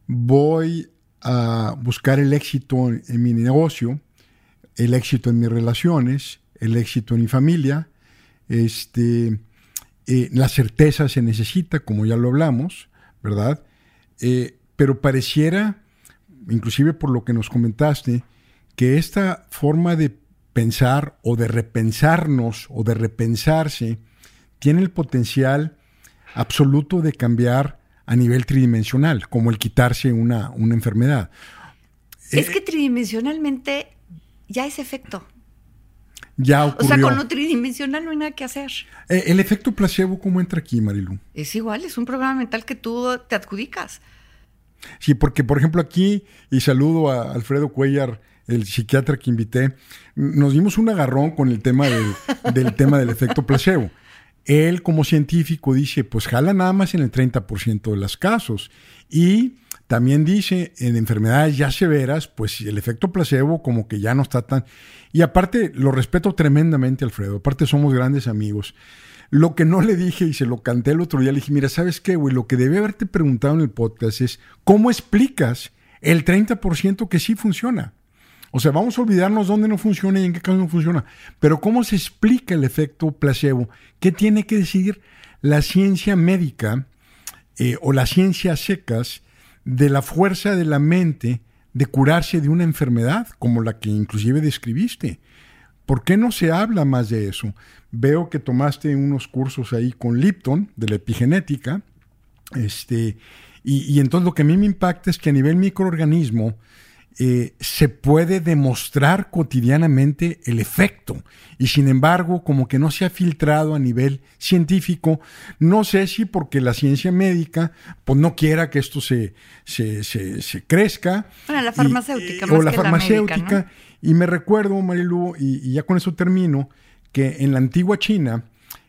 voy a buscar el éxito en mi negocio, el éxito en mis relaciones, el éxito en mi familia, este, eh, la certeza se necesita, como ya lo hablamos, ¿verdad? Eh, pero pareciera inclusive por lo que nos comentaste, que esta forma de pensar o de repensarnos o de repensarse tiene el potencial absoluto de cambiar a nivel tridimensional, como el quitarse una, una enfermedad. Es que tridimensionalmente ya es efecto. Ya ocurrió. O sea, con lo tridimensional no hay nada que hacer. Eh, ¿El efecto placebo cómo entra aquí, Marilu? Es igual, es un programa mental que tú te adjudicas. Sí, porque por ejemplo aquí, y saludo a Alfredo Cuellar, el psiquiatra que invité, nos dimos un agarrón con el tema del, tema del efecto placebo. Él como científico dice, pues jala nada más en el 30% de los casos. Y también dice, en enfermedades ya severas, pues el efecto placebo como que ya no está tan... Y aparte, lo respeto tremendamente, Alfredo. Aparte, somos grandes amigos. Lo que no le dije y se lo canté el otro día, le dije, mira, ¿sabes qué, güey? Lo que debe haberte preguntado en el podcast es, ¿cómo explicas el 30% que sí funciona? O sea, vamos a olvidarnos dónde no funciona y en qué caso no funciona. Pero ¿cómo se explica el efecto placebo? ¿Qué tiene que decir la ciencia médica eh, o las ciencias secas de la fuerza de la mente de curarse de una enfermedad como la que inclusive describiste? ¿Por qué no se habla más de eso? Veo que tomaste unos cursos ahí con Lipton de la epigenética. Este, y, entonces lo que a mí me impacta es que a nivel microorganismo eh, se puede demostrar cotidianamente el efecto. Y sin embargo, como que no se ha filtrado a nivel científico, no sé si porque la ciencia médica pues no quiera que esto se, se, se, crezca. la farmacéutica. o la farmacéutica. Y me recuerdo, Marilu, y, ya con eso termino, que en la antigua China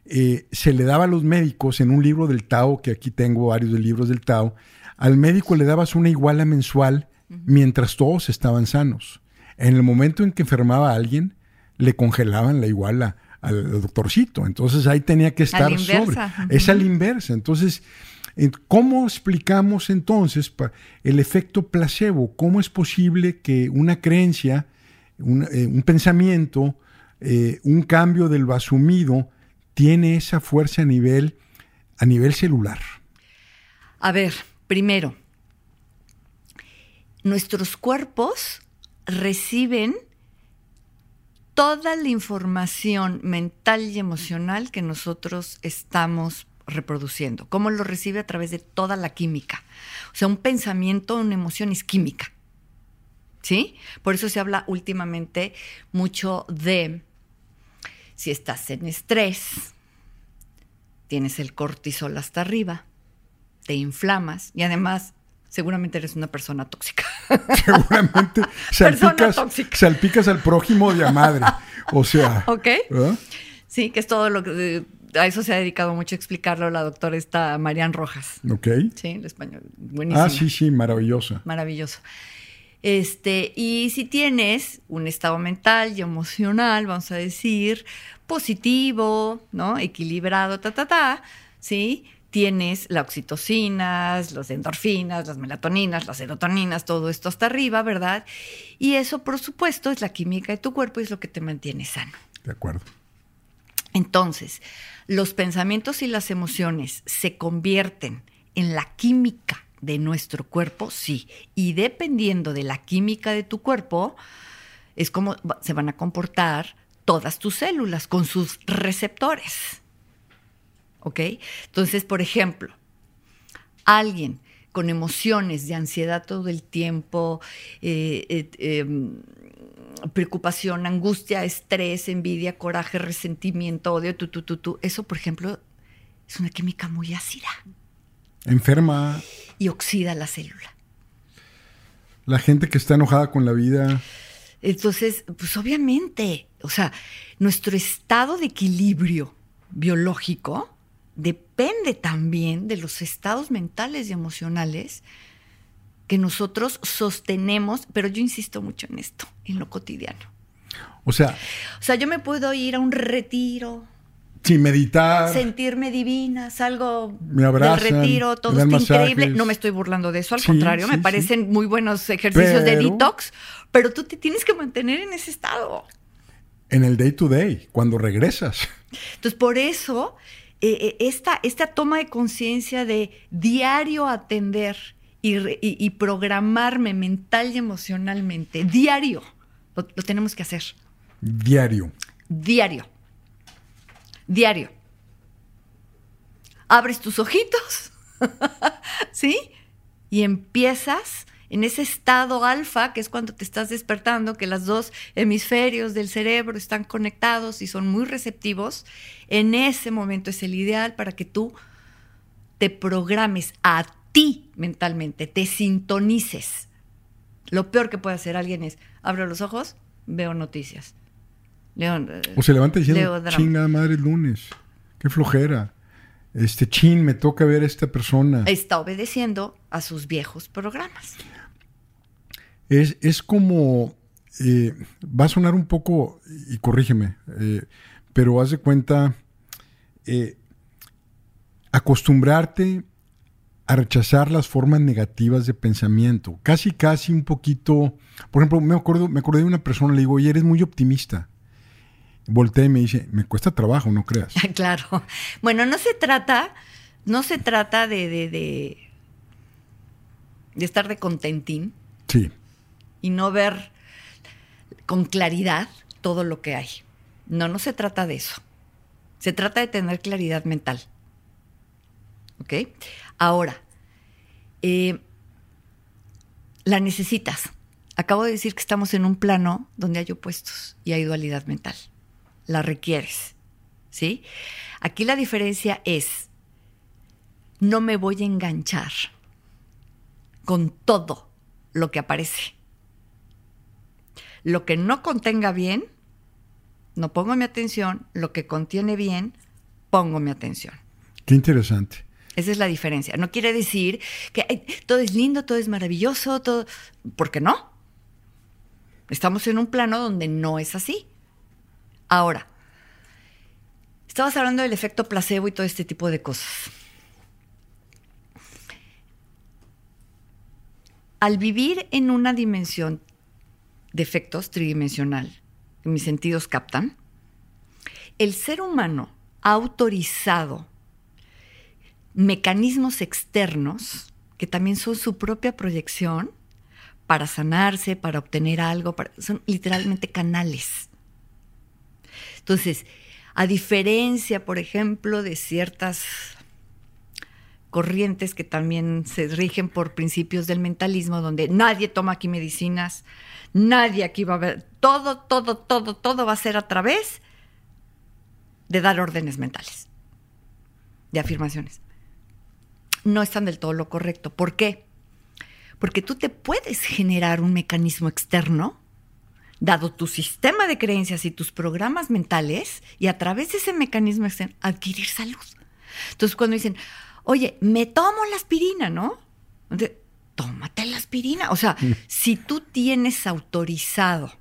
eh, se le daba a los médicos en un libro del Tao, que aquí tengo varios de libros del Tao, al médico le dabas una iguala mensual mientras todos estaban sanos. En el momento en que enfermaba a alguien, le congelaban la iguala al doctorcito. Entonces ahí tenía que estar sobre. Es a la inversa. Entonces, ¿cómo explicamos entonces el efecto placebo? ¿Cómo es posible que una creencia eh, un, pensamiento, eh, un cambio del lo asumido, tiene esa fuerza a nivel, a nivel celular? A ver, primero, nuestros cuerpos reciben toda la información mental y emocional que nosotros estamos reproduciendo. ¿Cómo lo recibe? A través de toda la química. O sea, un pensamiento, una emoción es química. ¿sí? Por eso se habla últimamente mucho de si estás en estrés, tienes el cortisol hasta arriba, te inflamas y además seguramente eres una persona tóxica. [laughs] Seguramente [laughs] salpicas, salpicas al prójimo de a madre. O sea. Ok. Sí, que es todo lo que. A eso se ha dedicado mucho a explicarlo la doctora esta Marian Rojas. Ok. Sí, el español. Buenísimo. Ah, sí, sí, maravillosa. Maravilloso. Este, y si tienes un estado mental y emocional, vamos a decir, positivo, ¿no? Equilibrado, ta, ta, ta, ¿sí? Tienes la oxitocina, los endorfinas, las melatoninas, las serotoninas, todo esto hasta arriba, ¿verdad? Y eso, por supuesto, es la química de tu cuerpo y es lo que te mantiene sano. De acuerdo. Entonces, los pensamientos y las emociones se convierten en la química de nuestro cuerpo, sí. Y dependiendo de la química de tu cuerpo, es como se van a comportar todas tus células con sus receptores. ¿Ok? Entonces, por ejemplo, alguien con emociones de ansiedad todo el tiempo, eh, eh, em, preocupación, angustia, estrés, envidia, coraje, resentimiento, odio, tu, tu, tu, tu. Eso, por ejemplo, es una química muy ácida. Enferma. Y oxida la célula. La gente que está enojada con la vida. Entonces, pues obviamente, o sea, nuestro estado de equilibrio biológico depende también de los estados mentales y emocionales que nosotros sostenemos, pero yo insisto mucho en esto, en lo cotidiano. O sea, o sea, yo me puedo ir a un retiro, sin meditar. Sentirme divina, salgo me del retiro, todo está increíble. No me estoy burlando de eso, al contrario, me parecen muy buenos ejercicios de detox, pero tú te tienes que mantener en ese estado. En el day to day, cuando regresas. Entonces, por eso, eh, eh, esta, esta toma de conciencia de diario atender y, programarme mental y emocionalmente, diario, lo, tenemos que hacer. Diario. Diario. Diario. Abres tus ojitos, [laughs] ¿sí? Y empiezas en ese estado alfa, que es cuando te estás despertando, que los dos hemisferios del cerebro están conectados y son muy receptivos, en ese momento es el ideal para que tú te programes a ti mentalmente, te sintonices. Lo peor que puede hacer alguien es, abro los ojos, veo noticias. Eh, o se levanta diciendo, chinga madre el lunes, qué flojera. Este chin, me toca ver a esta persona. Está obedeciendo a sus viejos programas. Es, es como, eh, va a sonar un poco, y corrígeme, eh, pero haz de cuenta, acostumbrarte a rechazar las formas negativas de pensamiento. Casi, casi un poquito. Por ejemplo, me acuerdo, me acordé de una persona, le digo, oye, eres muy optimista. Voltea y me dice, me cuesta trabajo, no creas. [laughs] claro. Bueno, no se trata, no se trata de, de, de, de estar de contentín. Sí. Y no ver con claridad todo lo que hay. No, no se trata de eso. Se trata de tener claridad mental. ¿Ok? Ahora, eh, la necesitas. Acabo de decir que estamos en un plano donde hay opuestos y hay dualidad mental. La requieres. ¿Sí? Aquí la diferencia es, no me voy a enganchar con todo lo que aparece. Lo que no contenga bien, no pongo mi atención. Lo que contiene bien, pongo mi atención. Qué interesante. Esa es la diferencia. No quiere decir que todo es lindo, todo es maravilloso, todo. ¿Por qué no? Estamos en un plano donde no es así. Ahora, estabas hablando del efecto placebo y todo este tipo de cosas. Al vivir en una dimensión de efectos tridimensional, que mis sentidos captan, el ser humano ha autorizado mecanismos externos que también son su propia proyección para sanarse, para obtener algo, son literalmente canales. Entonces, a diferencia, por ejemplo, de ciertas corrientes que también se rigen por principios del mentalismo, donde nadie toma aquí medicinas, nadie aquí va a ver, todo, todo, todo, todo va a ser a través de dar órdenes mentales, de afirmaciones no están del todo lo correcto. ¿Por qué? Porque tú te puedes generar un mecanismo externo, dado tu sistema de creencias y tus programas mentales, y a través de ese mecanismo externo adquirir salud. Entonces, cuando dicen, oye, me tomo la aspirina, ¿no? Entonces, tómate la aspirina. O sea, mm. si tú tienes autorizado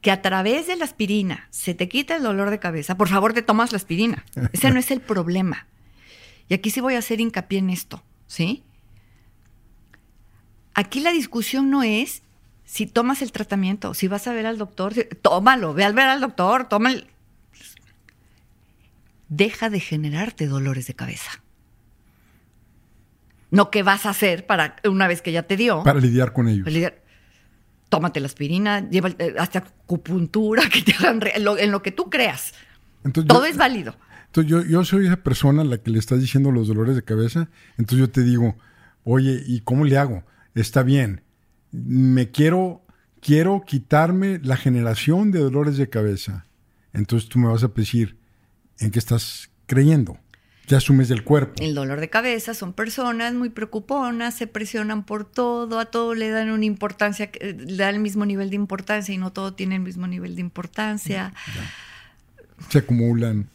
que a través de la aspirina se te quita el dolor de cabeza, por favor te tomas la aspirina. Ese no es el problema. Y aquí sí voy a hacer hincapié en esto, ¿sí? Aquí la discusión no es si tomas el tratamiento, si vas a ver al doctor, tómalo, ve a ver al doctor, toma el... Deja de generarte dolores de cabeza. No qué vas a hacer para una vez que ya te dio. Para lidiar con ellos. Tómate la aspirina, lleva eh, hasta acupuntura, [laughs] que te hagan en lo que tú creas. Todo es válido. Entonces yo, yo soy esa persona a la que le estás diciendo los dolores de cabeza. Entonces yo te digo, oye, ¿y cómo le hago? Está bien. Me quiero, quiero quitarme la generación de dolores de cabeza. Entonces tú me vas a decir, ¿en qué estás creyendo? Ya asumes del cuerpo. El dolor de cabeza son personas muy preocuponas, se presionan por todo, a todo le dan una importancia, le dan el mismo nivel de importancia y no todo tiene el mismo nivel de importancia. Se acumulan.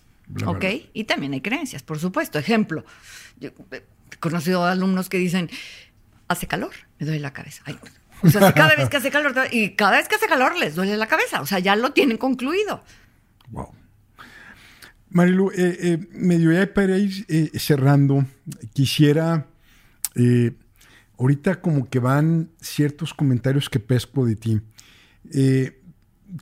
ok, y también hay creencias, por supuesto. Ejemplo, yo he conocido alumnos que dicen, hace calor, me duele la cabeza. o sea, cada vez que hace calor, y cada vez que hace calor les duele la cabeza. O sea, ya lo tienen concluido. Wow. Marilu, eh, eh, medio ya para ir eh, cerrando, quisiera, eh, ahorita como que van ciertos comentarios que pesco de ti,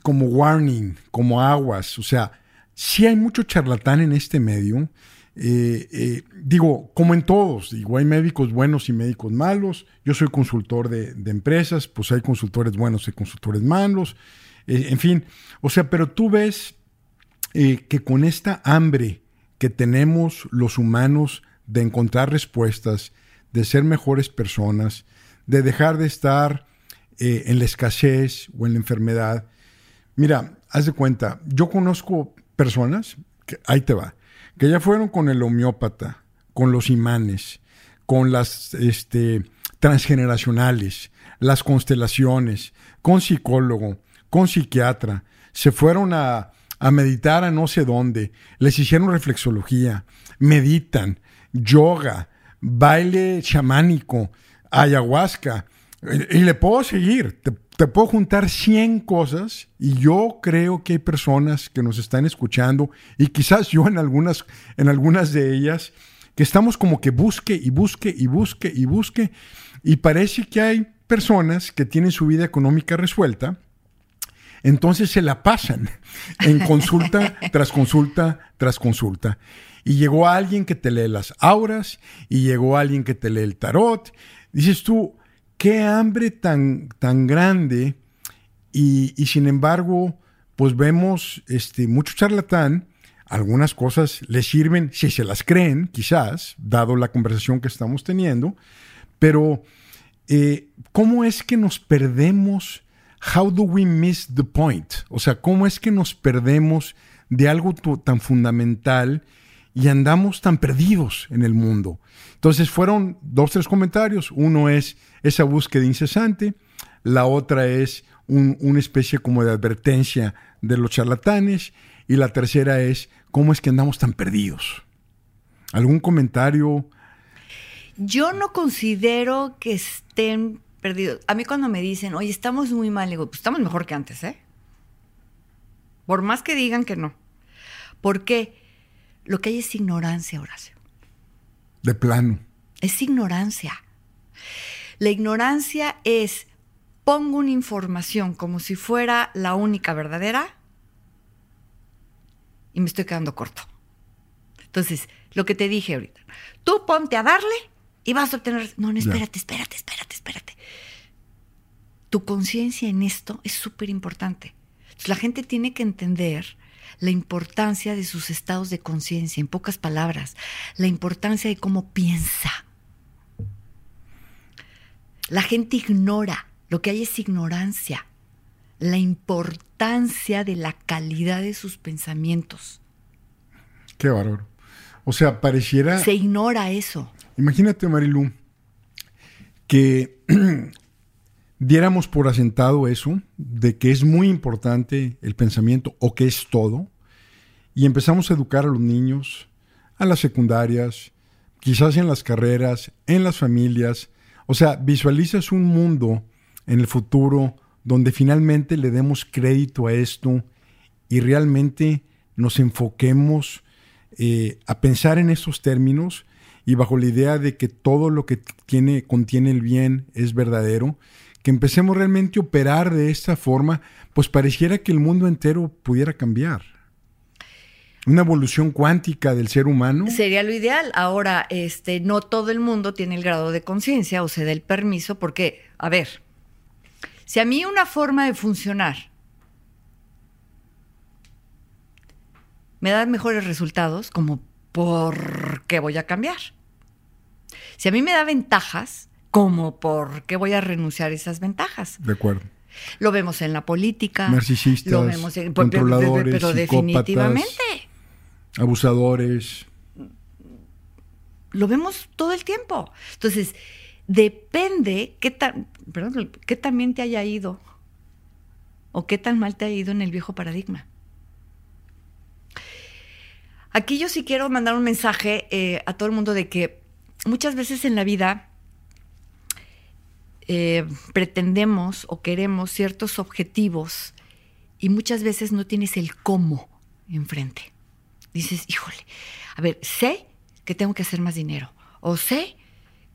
como warning, como aguas, o sea, si hay mucho charlatán en este medio, digo, como en todos, digo, hay médicos buenos y médicos malos, yo soy consultor de empresas, pues hay consultores buenos y consultores malos, en fin, o sea, pero tú ves que con esta hambre que tenemos los humanos de encontrar respuestas, de ser mejores personas, de dejar de estar eh, en la escasez o en la enfermedad. Mira, haz de cuenta, yo conozco personas, que, ahí te va, que ya fueron con el homeópata, con los imanes, con las este, transgeneracionales, las constelaciones, con psicólogo, con psiquiatra, se fueron a, a meditar a no sé dónde, les hicieron reflexología, meditan, yoga, baile chamánico, ayahuasca, y, le puedo seguir, te, puedo juntar 100 cosas y yo creo que hay personas que nos están escuchando y quizás yo en algunas, en algunas de ellas, que estamos como que busque y busque y busque y busque. Y parece que hay personas que tienen su vida económica resuelta, entonces se la pasan [laughs] en consulta tras consulta tras consulta. Y llegó alguien que te lee las auras y llegó alguien que te lee el tarot. Dices tú, qué hambre tan, tan grande y, sin embargo, pues vemos este, mucho charlatán. Algunas cosas le sirven si se las creen, quizás, dado la conversación que estamos teniendo, pero eh, ¿cómo es que nos perdemos how do we miss the point? O sea, ¿cómo es que nos perdemos de algo tan fundamental y andamos tan perdidos en el mundo? Entonces fueron dos, tres comentarios. Uno es esa búsqueda incesante, la otra es una especie como de advertencia de los charlatanes y la tercera es cómo es que andamos tan perdidos. ¿Algún comentario? Yo no considero que estén perdido. A mí cuando me dicen, oye, estamos muy mal, digo, pues estamos mejor que antes, ¿eh? Por más que digan que no. Porque lo que hay es ignorancia, Horacio. De plano. Es ignorancia. La ignorancia es, pongo una información como si fuera la única verdadera y me estoy quedando corto. Entonces, lo que te dije ahorita, tú ponte a darle y vas a obtener... No, no, espérate, espérate, espérate, espérate. Tu conciencia en esto es súper importante. La gente tiene que entender la importancia de sus estados de conciencia, en pocas palabras, la importancia de cómo piensa. La gente ignora, lo que hay es ignorancia, la importancia de la calidad de sus pensamientos. Qué bárbaro. O sea, pareciera... Se ignora eso. Imagínate, Marilu, que [clears throat] diéramos por asentado eso, de que es muy importante el pensamiento o que es todo, y empezamos a educar a los niños, a las secundarias, quizás en las carreras, en las familias. O sea, visualizas un mundo en el futuro donde finalmente le demos crédito a esto y realmente nos enfoquemos eh, a pensar en estos términos y bajo la idea de que todo lo que tiene, contiene el bien es verdadero, que empecemos realmente a operar de esta forma, pues pareciera que el mundo entero pudiera cambiar. Una evolución cuántica del ser humano. Sería lo ideal. Ahora, este, no todo el mundo tiene el grado de conciencia o se da el permiso, porque, a ver, si a mí una forma de funcionar me da mejores resultados, como ¿por qué voy a cambiar? Si a mí me da ventajas, como por qué voy a renunciar a esas ventajas. De acuerdo. Lo vemos en la política. Narcisistas, lo vemos en, controladores, pero definitivamente. Abusadores. Lo vemos todo el tiempo. Entonces, depende qué tan, perdón, qué tan bien te haya ido o qué tan mal te ha ido en el viejo paradigma. Aquí yo sí quiero mandar un mensaje eh, a todo el mundo de que muchas veces en la vida eh, pretendemos o queremos ciertos objetivos y muchas veces no tienes el cómo enfrente. Dices, híjole, a ver, sé que tengo que hacer más dinero o sé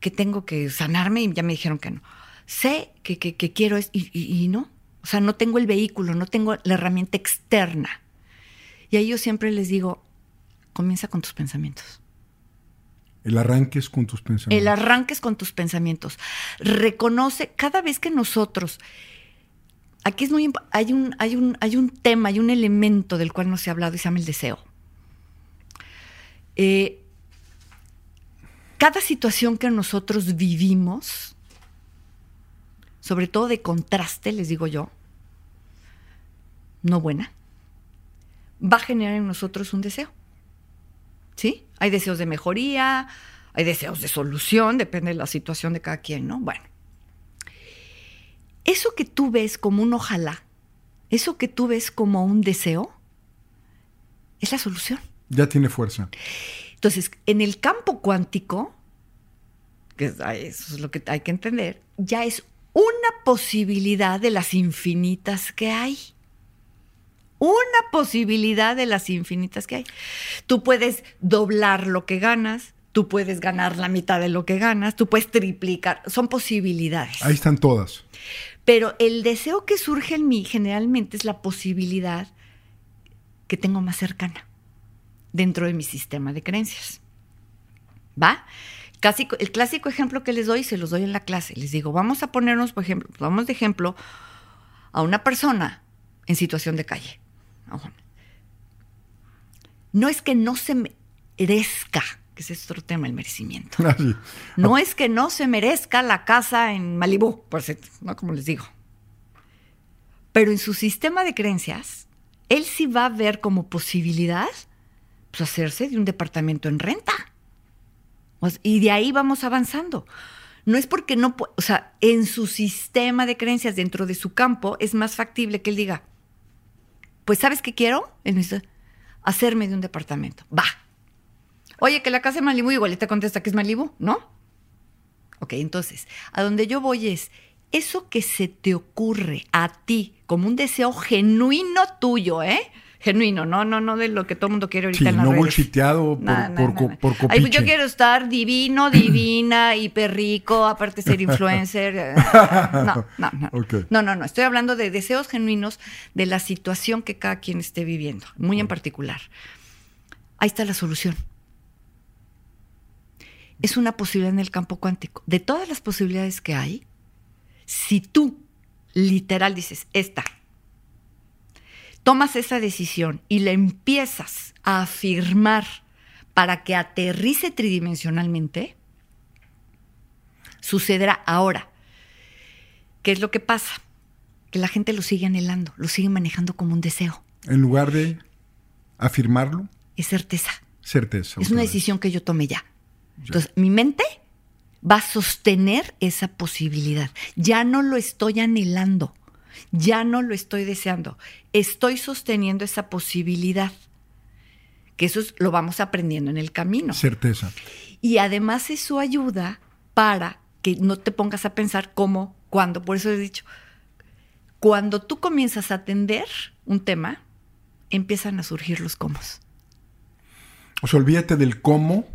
que tengo que sanarme y ya me dijeron que no. Sé que, quiero es, y, y no. O sea, no tengo el vehículo, no tengo la herramienta externa. Y ahí yo siempre les digo, comienza con tus pensamientos. El arranque es con tus pensamientos. El arranque es con tus pensamientos. Reconoce cada vez que nosotros. Aquí es muy hay un, hay un, hay un tema, hay un elemento del cual no se ha hablado y se llama el deseo. Eh, cada situación que nosotros vivimos, sobre todo de contraste, les digo yo, no buena, va a generar en nosotros un deseo. ¿Sí? Hay deseos de mejoría, hay deseos de solución, depende de la situación de cada quien, ¿no? Bueno. Eso que tú ves como un ojalá, eso que tú ves como un deseo, es la solución. Ya tiene fuerza. Entonces, en el campo cuántico, que eso es lo que hay que entender, ya es una posibilidad de las infinitas que hay una posibilidad de las infinitas que hay. Tú puedes doblar lo que ganas, tú puedes ganar la mitad de lo que ganas, tú puedes triplicar, son posibilidades. Ahí están todas. Pero el deseo que surge en mí generalmente es la posibilidad que tengo más cercana dentro de mi sistema de creencias. ¿Va? Casi, el clásico ejemplo que les doy, se los doy en la clase. Les digo, vamos a ponernos, por ejemplo, vamos de ejemplo a una persona en situación de calle. No es que no se merezca, que ese es otro tema, el merecimiento. [laughs] No es que no se merezca la casa en Malibú, por cierto, no como les digo. Pero en su sistema de creencias, él sí va a ver como posibilidad pues, hacerse de un departamento en renta. Y de ahí vamos avanzando. No es porque no, o sea, en su sistema de creencias dentro de su campo es más factible que él diga, pues ¿sabes qué quiero? Hacerme de un departamento. Va. Oye, que la casa es Malibu, igual te contesta que es Malibu, ¿no? Ok, entonces, a donde yo voy es, eso que se te ocurre a ti como un deseo genuino tuyo, ¿eh? Genuino, no, no, no de lo que todo el mundo quiere ahorita en la no bullshiteado por, por, por, Ay, pues yo quiero estar divino, [clears throat] divina, hiper rico, aparte ser [laughs] influencer. No, no, no. No, no, no. Estoy hablando de deseos genuinos de la situación que cada quien esté viviendo, muy en particular. Ahí está la solución. Es una posibilidad en el campo cuántico. De todas las posibilidades que hay, si tú literal dices, esta, tomas esa decisión y la empiezas a afirmar para que aterrice tridimensionalmente, sucederá ahora. ¿Qué es lo que pasa? Que la gente lo sigue anhelando, lo sigue manejando como un deseo. En lugar de afirmarlo. Es certeza. Certeza. Es una decisión que yo tomé ya. Entonces, mi mente va a sostener esa posibilidad. Ya no lo estoy anhelando ya no lo estoy deseando, estoy sosteniendo esa posibilidad. Que eso lo vamos aprendiendo en el camino. Certeza. Y además eso ayuda para que no te pongas a pensar cómo, cuándo. Por eso he dicho, cuando tú comienzas a atender un tema, empiezan a surgir los cómo. O sea, olvídate del cómo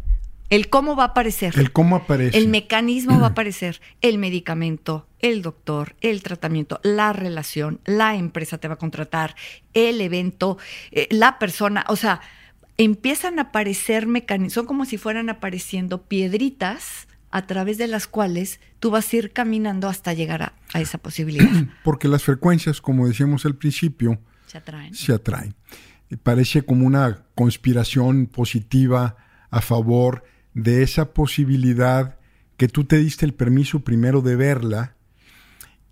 El cómo va a aparecer. El cómo aparece. El mecanismo va a [clears throat] aparecer. El medicamento, el doctor, el tratamiento, la relación, la empresa te va a contratar, el evento, eh, la persona. O sea, empiezan a aparecer mecanismos. Son como si fueran apareciendo piedritas a través de las cuales tú vas a ir caminando hasta llegar a, a esa posibilidad. [clears throat] Porque las frecuencias, como decíamos al principio, Se atraen. se atraen. Y Parece como una conspiración positiva a favor de esa posibilidad que tú te diste el permiso primero de verla.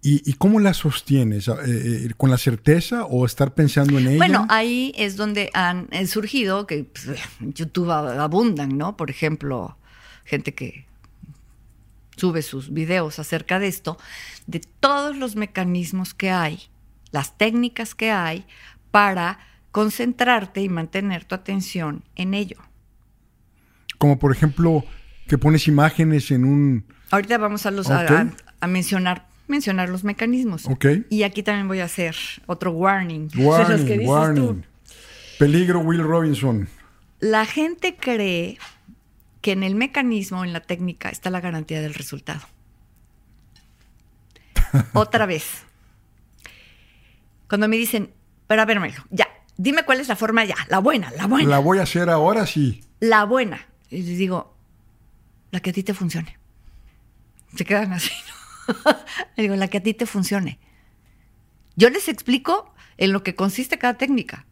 ¿Y, cómo la sostienes? Eh, eh, ¿Con la certeza o estar pensando en ella? Bueno, ahí es donde han surgido, que pues, YouTube ab- abundan, ¿no? Por ejemplo, gente que sube sus videos acerca de esto, de todos los mecanismos que hay, las técnicas que hay para concentrarte y mantener tu atención en ello. Como por ejemplo, que pones imágenes en un... Ahorita vamos a, los, a- Ok. a, a mencionar, mencionar los mecanismos. Ok. Y aquí también voy a hacer otro warning. Warning, los que dices tú. warning. Peligro Will Robinson. La gente cree que en el mecanismo, en la técnica, está la garantía del resultado. [laughs] Otra vez. Cuando me dicen, pero a ver, Melo, ya, dime cuál es la forma ya, la buena, la buena, La la, voy a hacer ahora sí. buena. Y les digo, la que a ti te funcione. Se quedan así, [laughs] ¿no? Le digo, la que a ti te funcione. Yo les explico en lo que consiste cada técnica.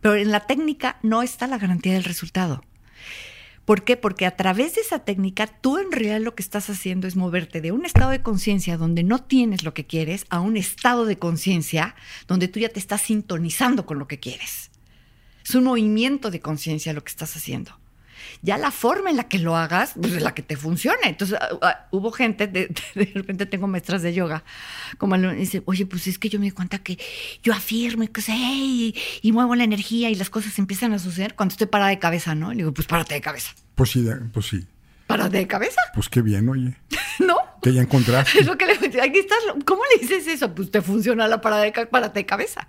Pero en la técnica no está la garantía del resultado. ¿Por qué? Porque a través de esa técnica tú en realidad lo que estás haciendo es moverte de un estado de conciencia donde no tienes lo que quieres a un estado de conciencia donde tú ya te estás sintonizando con lo que quieres. Es un movimiento de conciencia lo que estás haciendo. Ya la forma en la que lo hagas, pues es la que te funcione. Entonces, ah, ah, hubo gente, de, [laughs] de repente tengo maestras de yoga, como me dice, oye, pues es que yo me di cuenta que yo afirmo y que sé, y, y muevo la energía y las cosas empiezan a suceder cuando estoy parada de cabeza, ¿no? Le digo, pues párate de cabeza. Pues sí, pues sí. ¿Párate de cabeza? Pues qué bien, oye. [laughs] ¿No? Que ya encontraste. [laughs] Es lo que le aquí estás. ¿Cómo le dices eso? Pues te funciona la parada de, párate de cabeza.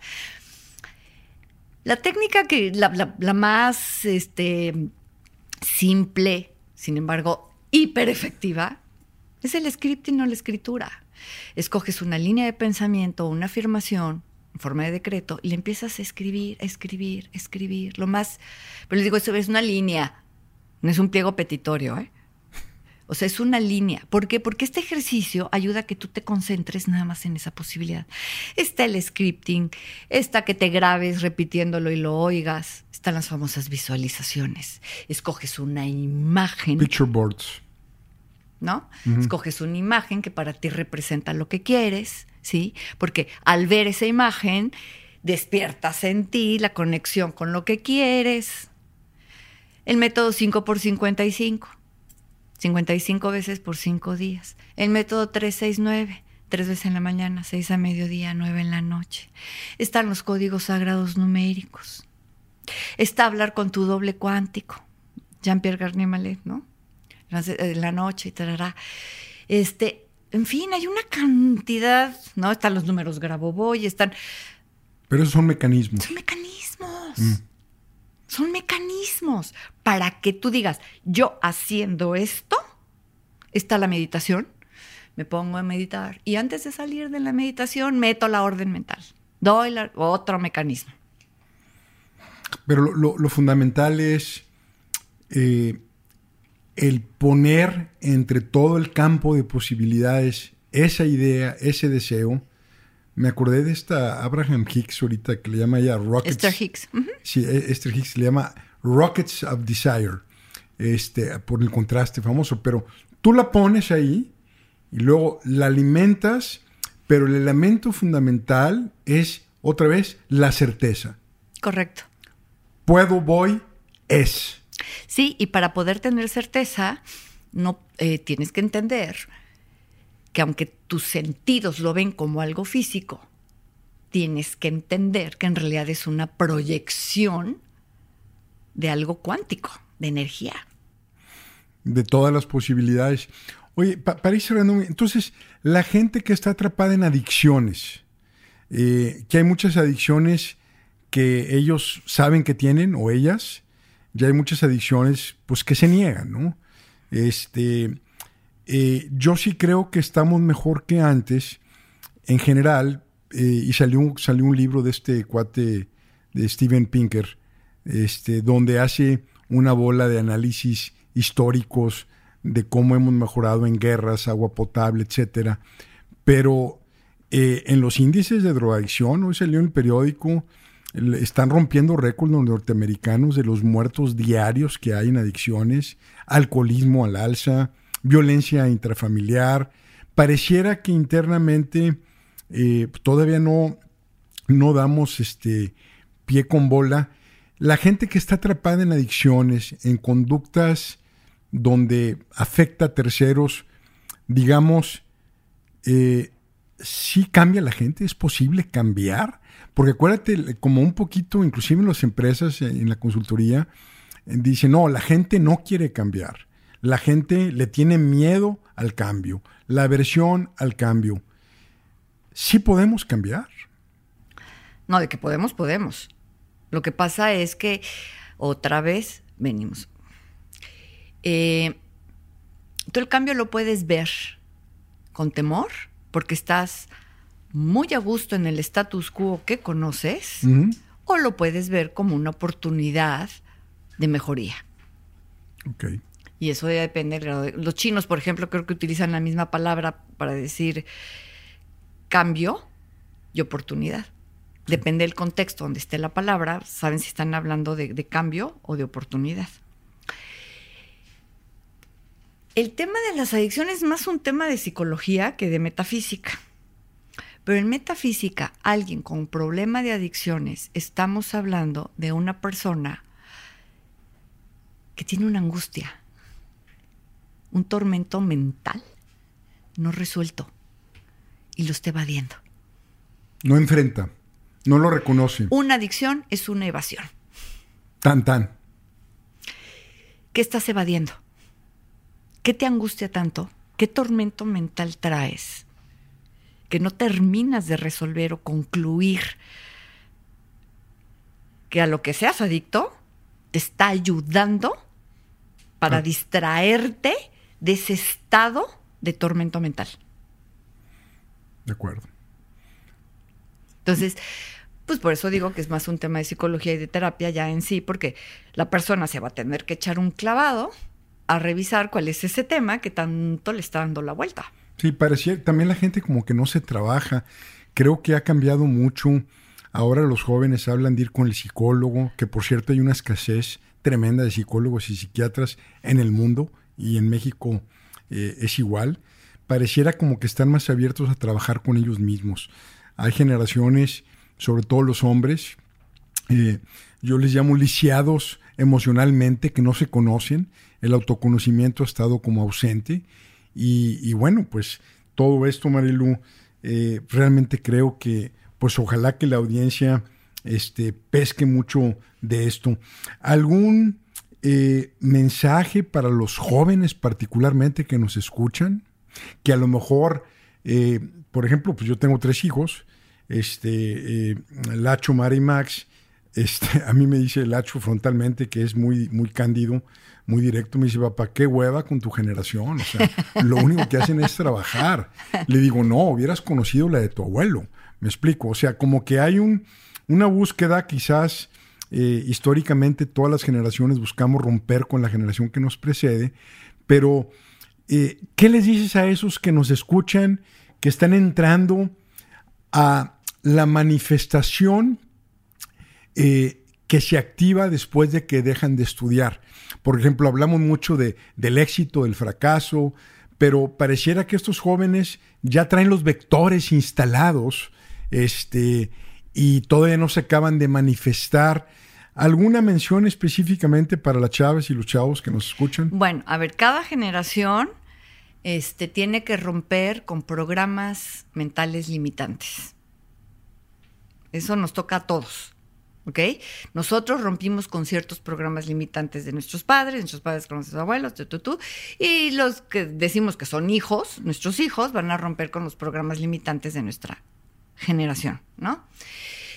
La técnica que, la, la- la más este, simple, sin embargo, hiper efectiva, es el scripting o la escritura. Escoges una línea de pensamiento, una afirmación en forma de decreto y le empiezas a escribir, a escribir, a escribir. Lo más. Pero les digo, eso es una línea, no es un pliego petitorio, ¿eh? O sea, es una línea. ¿Por qué? Porque este ejercicio ayuda a que tú te concentres nada más en esa posibilidad. Está el scripting, está que te grabes repitiéndolo y lo oigas, están las famosas visualizaciones. Escoges una imagen, Picture boards. ¿no? Escoges una imagen que para ti representa lo que quieres, ¿sí? Porque al ver esa imagen, despiertas en ti la conexión con lo que quieres. El método 5 por 55. 55 veces por 5 días. El método 369, 3 veces en la mañana, 6 a mediodía, 9 en la noche. Están los códigos sagrados numéricos. Está hablar con tu doble cuántico. Jean-Pierre Garnier Mallet, ¿no? En la noche, tarará. Este, en fin, hay una cantidad, ¿no? Están los números Grabovoi, están Pero esos son mecanismos. son mecanismos. Son mecanismos para que tú digas, yo haciendo esto, está la meditación, me pongo a meditar y antes de salir de la meditación meto la orden mental. Doy la- otro mecanismo. Pero lo, fundamental es eh, el poner entre todo el campo de posibilidades esa idea, ese deseo. Me acordé de esta Abraham Hicks ahorita que le llama ella Rockets. Esther Hicks. Sí, e- Esther Hicks le llama Rockets of Desire, este, por el contraste famoso. Pero tú la pones ahí y luego la alimentas, pero el elemento fundamental es, otra vez, la certeza. Correcto. Puedo, voy, es. Sí, y para poder tener certeza, no eh, tienes que entender que aunque tus sentidos lo ven como algo físico, tienes que entender que en realidad es una proyección de algo cuántico, de energía. de todas las posibilidades. Oye, pa- para ir cerrando, entonces, la gente que está atrapada en adicciones, eh, que hay muchas adicciones que ellos saben que tienen o ellas, ya hay muchas adicciones pues que se niegan, ¿no? Este, eh, yo sí creo que estamos mejor que antes, en general, eh, y salió un, salió un libro de este cuate de Steven Pinker, este, donde hace una bola de análisis históricos de cómo hemos mejorado en guerras, agua potable, etcétera. Pero eh, en los índices de drogadicción, hoy salió en el periódico, están rompiendo récords los norteamericanos de los muertos diarios que hay en adicciones, alcoholismo al alza, violencia intrafamiliar. Pareciera que internamente eh, todavía no, no damos este pie con bola. La gente que está atrapada en adicciones, en conductas donde afecta a terceros, digamos, eh, sí cambia la gente, es posible cambiar, porque acuérdate, como un poquito, inclusive en las empresas, en la consultoría, dicen, no, la gente no quiere cambiar, la gente le tiene miedo al cambio, la aversión al cambio. ¿Sí podemos cambiar? No, de que podemos, podemos. Lo que pasa es que otra vez venimos. Eh, tú el cambio lo puedes ver con temor, porque estás muy a gusto en el status quo que conoces, o lo puedes ver como una oportunidad de mejoría. Okay. Y eso depende del grado de... Los chinos, por ejemplo, creo que utilizan la misma palabra para decir cambio y oportunidad. Depende del contexto donde esté la palabra, saben si están hablando de cambio o de oportunidad. El tema de las adicciones es más un tema de psicología que de metafísica. Pero en metafísica, alguien con problema de adicciones, estamos hablando de una persona que tiene una angustia, un tormento mental no resuelto y lo está evadiendo. No enfrenta, no lo reconoce. Una adicción es una evasión. Tan, tan. ¿Qué estás evadiendo? ¿Qué te angustia tanto? ¿Qué tormento mental traes? Que no terminas de resolver o concluir que a lo que seas adicto te está ayudando para ah. distraerte de ese estado de tormento mental. De acuerdo. Entonces, pues por eso digo que es más un tema de psicología y de terapia ya en sí, porque la persona se va a tener que echar un clavado a revisar cuál es ese tema que tanto le está dando la vuelta. Sí, parecía también la gente como que no se trabaja. Creo que ha cambiado mucho. Ahora los jóvenes hablan de ir con el psicólogo, que por cierto hay una escasez tremenda de psicólogos y psiquiatras en el mundo y en México eh, es igual. Pareciera como que están más abiertos a trabajar con ellos mismos. Hay generaciones, sobre todo los hombres, eh, yo les llamo lisiados emocionalmente, que no se conocen el autoconocimiento ha estado como ausente. Y, bueno, pues todo esto, Marilu, eh, realmente creo que, pues ojalá que la audiencia este, pesque mucho de esto. ¿Algún eh, mensaje para los jóvenes particularmente que nos escuchan? Que a lo mejor, eh, por ejemplo, pues yo tengo tres hijos, este, Lacho, Mari y Max. Este, [laughs] a mí me dice Lacho frontalmente que es muy, muy cándido muy directo, me dice, papá, qué hueva con tu generación. O sea, lo único que hacen es trabajar. Le digo, no, hubieras conocido la de tu abuelo. Me explico. O sea, como que hay un, una búsqueda, quizás eh, históricamente todas las generaciones buscamos romper con la generación que nos precede, pero eh, ¿qué les dices a esos que nos escuchan, que están entrando a la manifestación eh, que se activa después de que dejan de estudiar? Por ejemplo, hablamos mucho de, del éxito, del fracaso, pero pareciera que estos jóvenes ya traen los vectores instalados este, y todavía no se acaban de manifestar. ¿Alguna mención específicamente para las chaves y los chavos que nos escuchan? Bueno, a ver, cada generación este, tiene que romper con programas mentales limitantes. Eso nos toca a todos. ¿ok? Nosotros rompimos con ciertos programas limitantes de nuestros padres, nuestros padres con nuestros abuelos, tú, tú, y los que decimos que son hijos, nuestros hijos van a romper con los programas limitantes de nuestra generación, ¿no?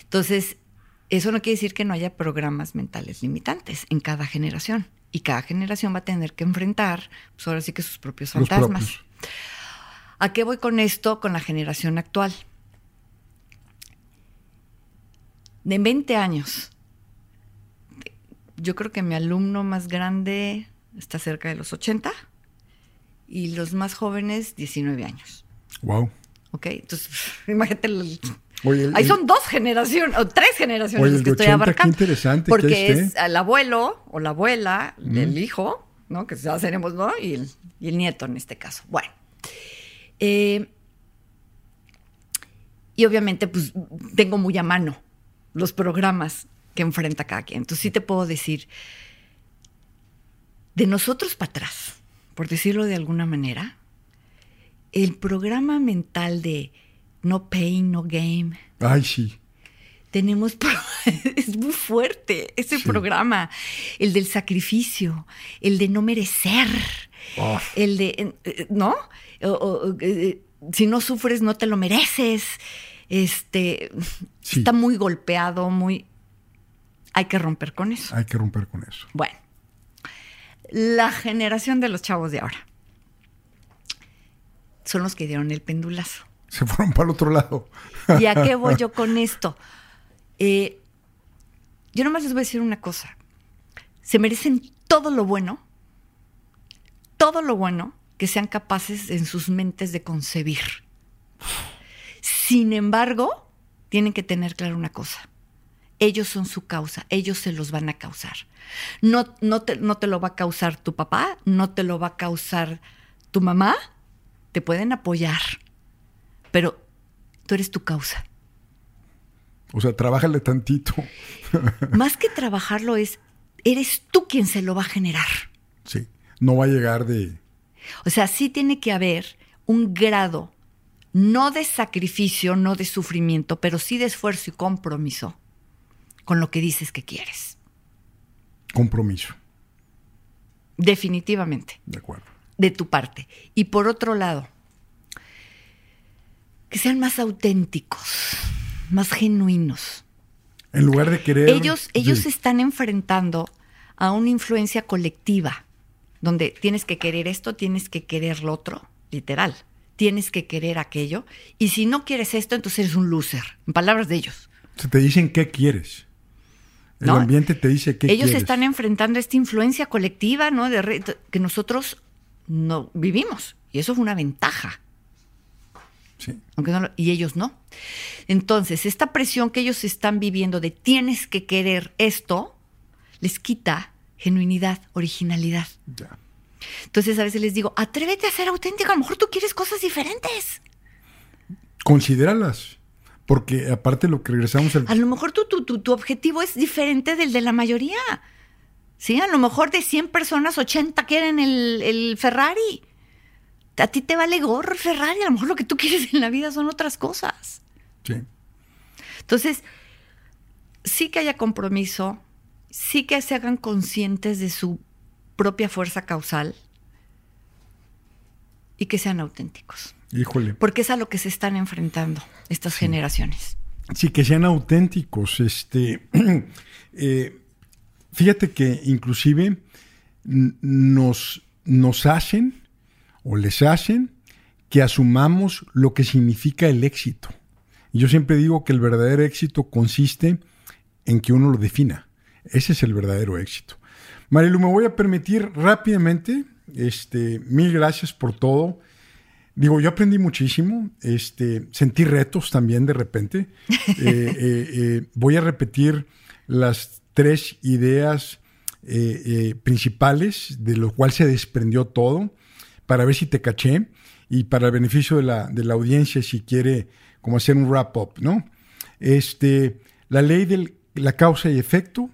Entonces, Eso no quiere decir que no haya programas mentales limitantes en cada generación. Y cada generación va a tener que enfrentar, pues ahora sí que sus propios fantasmas. ¿A qué voy con esto? Con la generación actual. De 20 años, yo creo que mi alumno más grande está cerca de los 80 y los más jóvenes 19 años. Wow. Ok, entonces [laughs] imagínate Ahí son dos generaciones, o tres generaciones que estoy abarcando. Qué interesante. Porque es el abuelo o la abuela, el hijo, ¿no? Que ya seremos, ¿no? Y el, y el, nieto en este caso. Bueno. Eh, y obviamente, pues, tengo muy a mano los programas que enfrenta cada quien. Entonces sí te puedo decir, de nosotros para atrás, por decirlo de alguna manera, el programa mental de no pain, no game. Ay, sí. Tenemos, [laughs] es muy fuerte ese programa, el del sacrificio, el de no merecer, el de, eh, ¿no? Eh, si no sufres, no te lo mereces. Este, está muy golpeado, muy... Hay que romper con eso. Hay que romper con eso. Bueno, la generación de los chavos de ahora son los que dieron el pendulazo. Se fueron para el otro lado. ¿Y a qué voy yo con esto? Eh, yo nomás les voy a decir una cosa. Se merecen todo lo bueno, todo lo bueno que sean capaces en sus mentes de concebir. Sin embargo, tienen que tener claro una cosa. Ellos son su causa, ellos se los van a causar. No, no, te, no te lo va a causar tu papá, no te lo va a causar tu mamá, te pueden apoyar, pero tú eres tu causa. O sea, trabájale tantito. [laughs] Más que trabajarlo es, eres tú quien se lo va a generar. Sí, no va a llegar de... O sea, sí tiene que haber un grado, no de sacrificio, no de sufrimiento, pero sí de esfuerzo y compromiso con lo que dices que quieres. Compromiso. Definitivamente. De acuerdo. De tu parte. Y por otro lado, que sean más auténticos, más genuinos. En lugar de querer... Ellos, ellos se están enfrentando a una influencia colectiva, donde tienes que querer esto, tienes que querer lo otro, literal. Tienes que querer aquello. Y si no quieres esto, entonces eres un loser, en palabras de ellos. Se te dicen qué quieres. El ambiente te dice qué Ellos están enfrentando esta influencia colectiva, ¿no? De que nosotros no vivimos. Y eso es una ventaja y ellos no. Entonces, esta presión que ellos están viviendo de tienes que querer esto, les quita genuinidad, originalidad. Entonces, a veces les digo, atrévete a ser auténtico, a lo mejor tú quieres cosas diferentes. Considéralas. Porque aparte lo que regresamos al... A lo mejor tu, tu, tu, objetivo es diferente del de la mayoría. Sí, a lo mejor de 100 personas, 80 quieren el, el Ferrari a ti te vale gorro Ferrari, a lo mejor lo que tú quieres en la vida son otras cosas. Sí. Entonces, sí que haya compromiso, sí que se hagan conscientes de su propia fuerza causal y que sean auténticos. Híjole. Porque es a lo que se están enfrentando estas generaciones. Sí, que sean auténticos. Este, [clears throat] eh, fíjate que inclusive nos, nos hacen o les hacen que asumamos lo que significa el éxito. yo siempre digo que el verdadero éxito consiste en que uno lo defina. Ese es el verdadero éxito. Marilu, me voy a permitir rápidamente, este, mil gracias por todo. Digo, yo aprendí muchísimo, este, sentí retos también de repente. [laughs] Eh, eh, eh, voy a repetir las tres ideas principales de lo cual se desprendió todo para ver si te caché y para el beneficio de la, de la audiencia si quiere como hacer un wrap-up, ¿no? Este, la ley de la causa y efecto,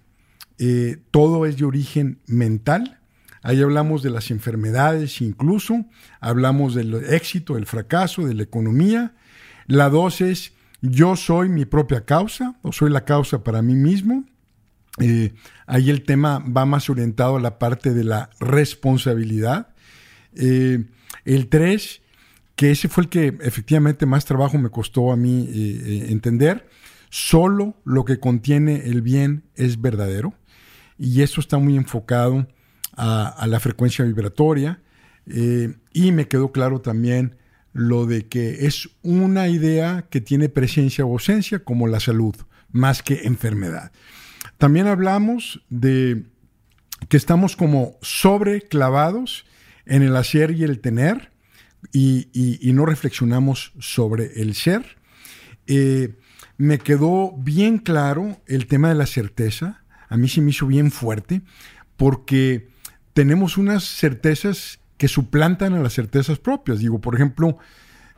eh, todo es de origen mental. Ahí hablamos de las enfermedades incluso, hablamos del éxito, del fracaso, de la economía. La dos es yo soy mi propia causa o soy la causa para mí mismo. Eh, ahí el tema va más orientado a la parte de la responsabilidad. Eh, el 3, que ese fue el que efectivamente más trabajo me costó a mí eh, eh, entender, solo lo que contiene el bien es verdadero. Y eso está muy enfocado a, la frecuencia vibratoria. Y me quedó claro también lo de que es una idea que tiene presencia o ausencia como la salud, más que enfermedad. También hablamos de que estamos como sobreclavados en el hacer y el tener y, no reflexionamos sobre el ser. Eh, me quedó bien claro el tema de la certeza. A mí se me hizo bien fuerte porque tenemos unas certezas que suplantan a las certezas propias. Digo, por ejemplo,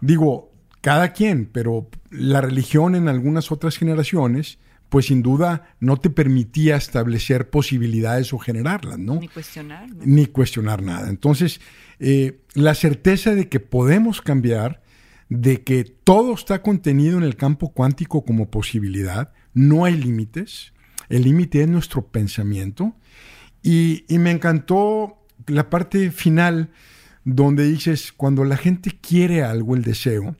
digo, cada quien, pero la religión en algunas otras generaciones pues sin duda no te permitía establecer posibilidades o generarlas, ¿no? Ni cuestionar. Ni cuestionar nada. Entonces, eh, la certeza de que podemos cambiar, de que todo está contenido en el campo cuántico como posibilidad, no hay límites, el límite es nuestro pensamiento. Y, y me encantó la parte final donde dices, cuando la gente quiere algo, el deseo,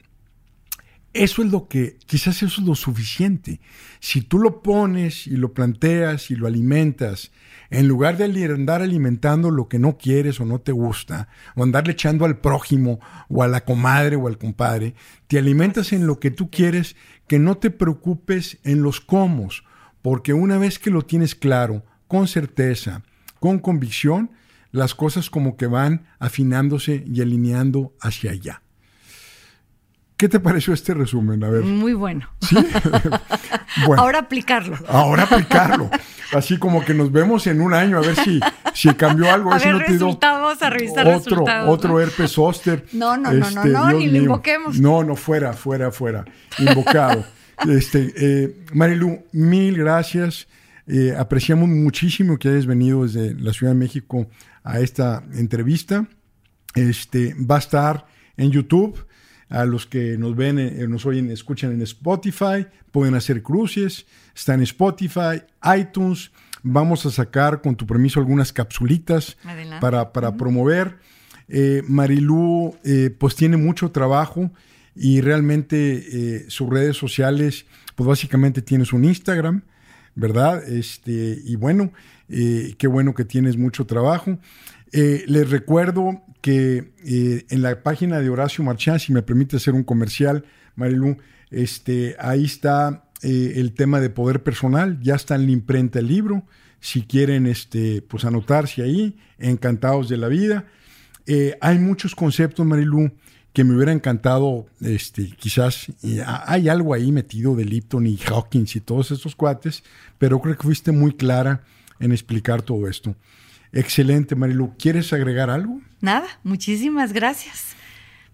eso es lo que, quizás eso es lo suficiente. Si tú lo pones y lo planteas y lo alimentas, en lugar de andar alimentando lo que no quieres o no te gusta, o andarle echando al prójimo o a la comadre o al compadre, te alimentas en lo que tú quieres, que no te preocupes en los cómo, porque una vez que lo tienes claro, con certeza, con convicción, las cosas como que van afinándose y alineando hacia allá. ¿Qué te pareció este resumen? A ver. Muy [laughs] bueno. Ahora aplicarlo. Ahora aplicarlo. Así como que nos vemos en un año a ver si, si cambió algo. [laughs] A, ver resultados, a revisar otro, resultados. Otro herpes zóster. [laughs] No, no, no, no, este, no, ni lo invoquemos. No, no, fuera, fuera, fuera. Invocado. este, eh, Marilu, mil gracias. Eh, apreciamos muchísimo que hayas venido desde la Ciudad de México a esta entrevista. Este, va a estar en YouTube a los que nos ven, eh, nos oyen, escuchan en Spotify, pueden hacer cruces, está en Spotify, iTunes. Vamos a sacar, con tu permiso, algunas capsulitas para, para promover. Eh, Marilú, eh, pues tiene mucho trabajo y realmente sus redes sociales, pues básicamente tienes un Instagram, ¿verdad? Este, y bueno, qué bueno que tienes mucho trabajo. les recuerdo que eh, en la página de Horacio Marchán, si me permite hacer un comercial, Marilu, este, ahí está eh, el tema de poder personal, ya está en la imprenta el libro, si quieren este, pues anotarse ahí, encantados de la vida. Eh, hay muchos conceptos, Marilu, que me hubiera encantado, este, quizás hay algo ahí metido de Lipton y Hawkins y todos estos cuates, pero creo que fuiste muy clara en explicar todo esto. Excelente, Marilu. ¿Quieres agregar algo? Nada, muchísimas gracias.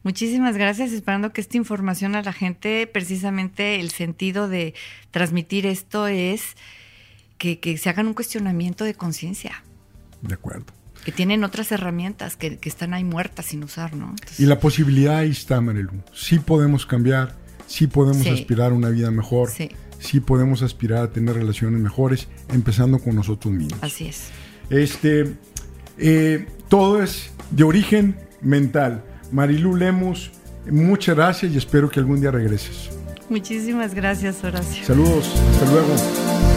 Muchísimas gracias, esperando que esta información a la gente, precisamente el sentido de transmitir esto es que, se hagan un cuestionamiento de conciencia. De acuerdo. Que tienen otras herramientas que, están ahí muertas sin usar, ¿no? y la posibilidad ahí está, Marilu. Sí podemos cambiar, sí podemos aspirar a una vida mejor, sí. sí podemos aspirar a tener relaciones mejores, empezando con nosotros mismos. Así es. Este, eh, todo es de origen mental. Marilu Lemus, muchas gracias y espero que algún día regreses. Muchísimas gracias, Horacio. Saludos, hasta luego.